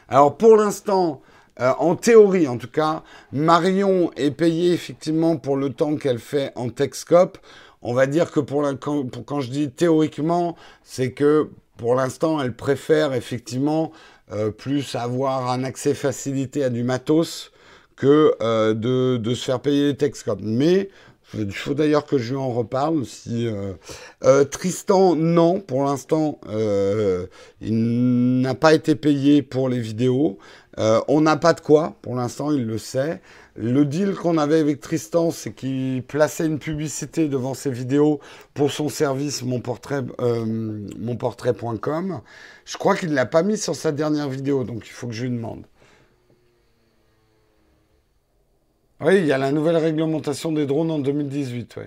Alors pour l'instant, euh, en théorie en tout cas, Marion est payée effectivement pour le temps qu'elle fait en Techscope. On va dire que pour, quand, je dis théoriquement, c'est que pour l'instant, elle préfère effectivement euh, plus avoir un accès facilité à du matos que euh, de, de, se faire payer les Techscope. Mais il faut d'ailleurs que je lui en reparle. Si, euh, euh, Tristan, non, pour l'instant, euh, il n'a pas été payé pour les vidéos. on n'a pas de quoi, pour l'instant, il le sait. Le deal qu'on avait avec Tristan, c'est qu'il plaçait une publicité devant ses vidéos pour son service monportrait.com. Je crois qu'il ne l'a pas mis sur sa dernière vidéo, donc il faut que je lui demande. Oui, il y a la nouvelle réglementation des drones en 2018, oui.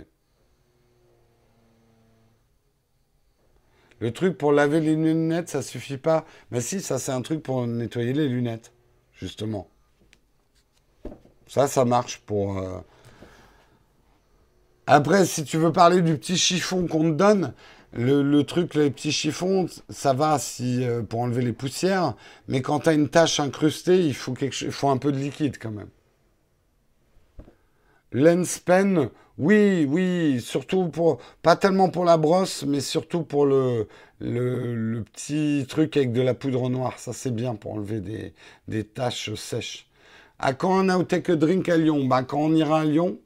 Le truc pour laver les lunettes, ça suffit pas. Mais si, ça c'est un truc pour nettoyer les lunettes, justement. Ça, ça marche pour. Euh, Après, si tu veux parler du petit chiffon qu'on te donne, le, truc, les petits chiffons, ça va si, euh, pour enlever les poussières, mais quand tu as une tache incrustée, il faut, quelque, il faut un peu de liquide quand même. Lens pen, oui, oui, surtout pour, pas tellement pour la brosse, mais surtout pour le, le, petit truc avec de la poudre noire. Ça, c'est bien pour enlever des, des taches sèches. À quand un Outtake Drink à Lyon Bah, quand on ira à Lyon.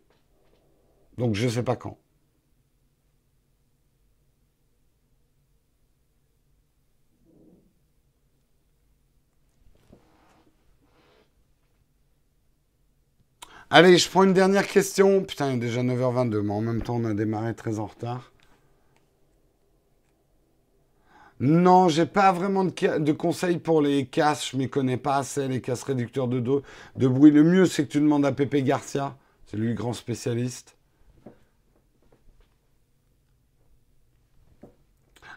Donc, je sais pas quand. Allez, je prends une dernière question. Putain, il est déjà 9h22, mais en même temps, on a démarré très en retard. Non, j'ai pas vraiment de, conseils pour les casques. Je m'y connais pas assez, les casques réducteurs de, de bruit. Le mieux, c'est que tu demandes à Pépé Garcia. C'est lui grand spécialiste.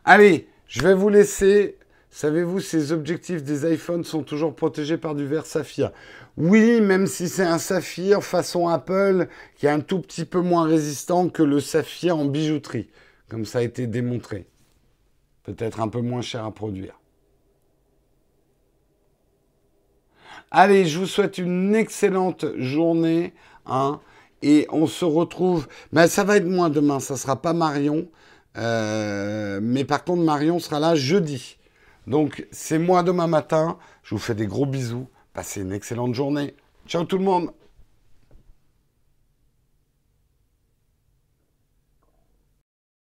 Allez, je vais vous laisser. Savez-vous, ces objectifs des iPhones sont toujours protégés par du verre saphir Oui, même si c'est un saphir façon Apple, qui est un tout petit peu moins résistant que le saphir en bijouterie, comme ça a été démontré. Peut-être un peu moins cher à produire. Allez, je vous souhaite une excellente journée. Hein, et on se retrouve. Mais ben, ça va être moins demain, ça sera pas Marion. Euh, mais par contre, Marion sera là jeudi. Donc, c'est moi demain matin. Je vous fais des gros bisous. Passez une excellente journée. Ciao tout le monde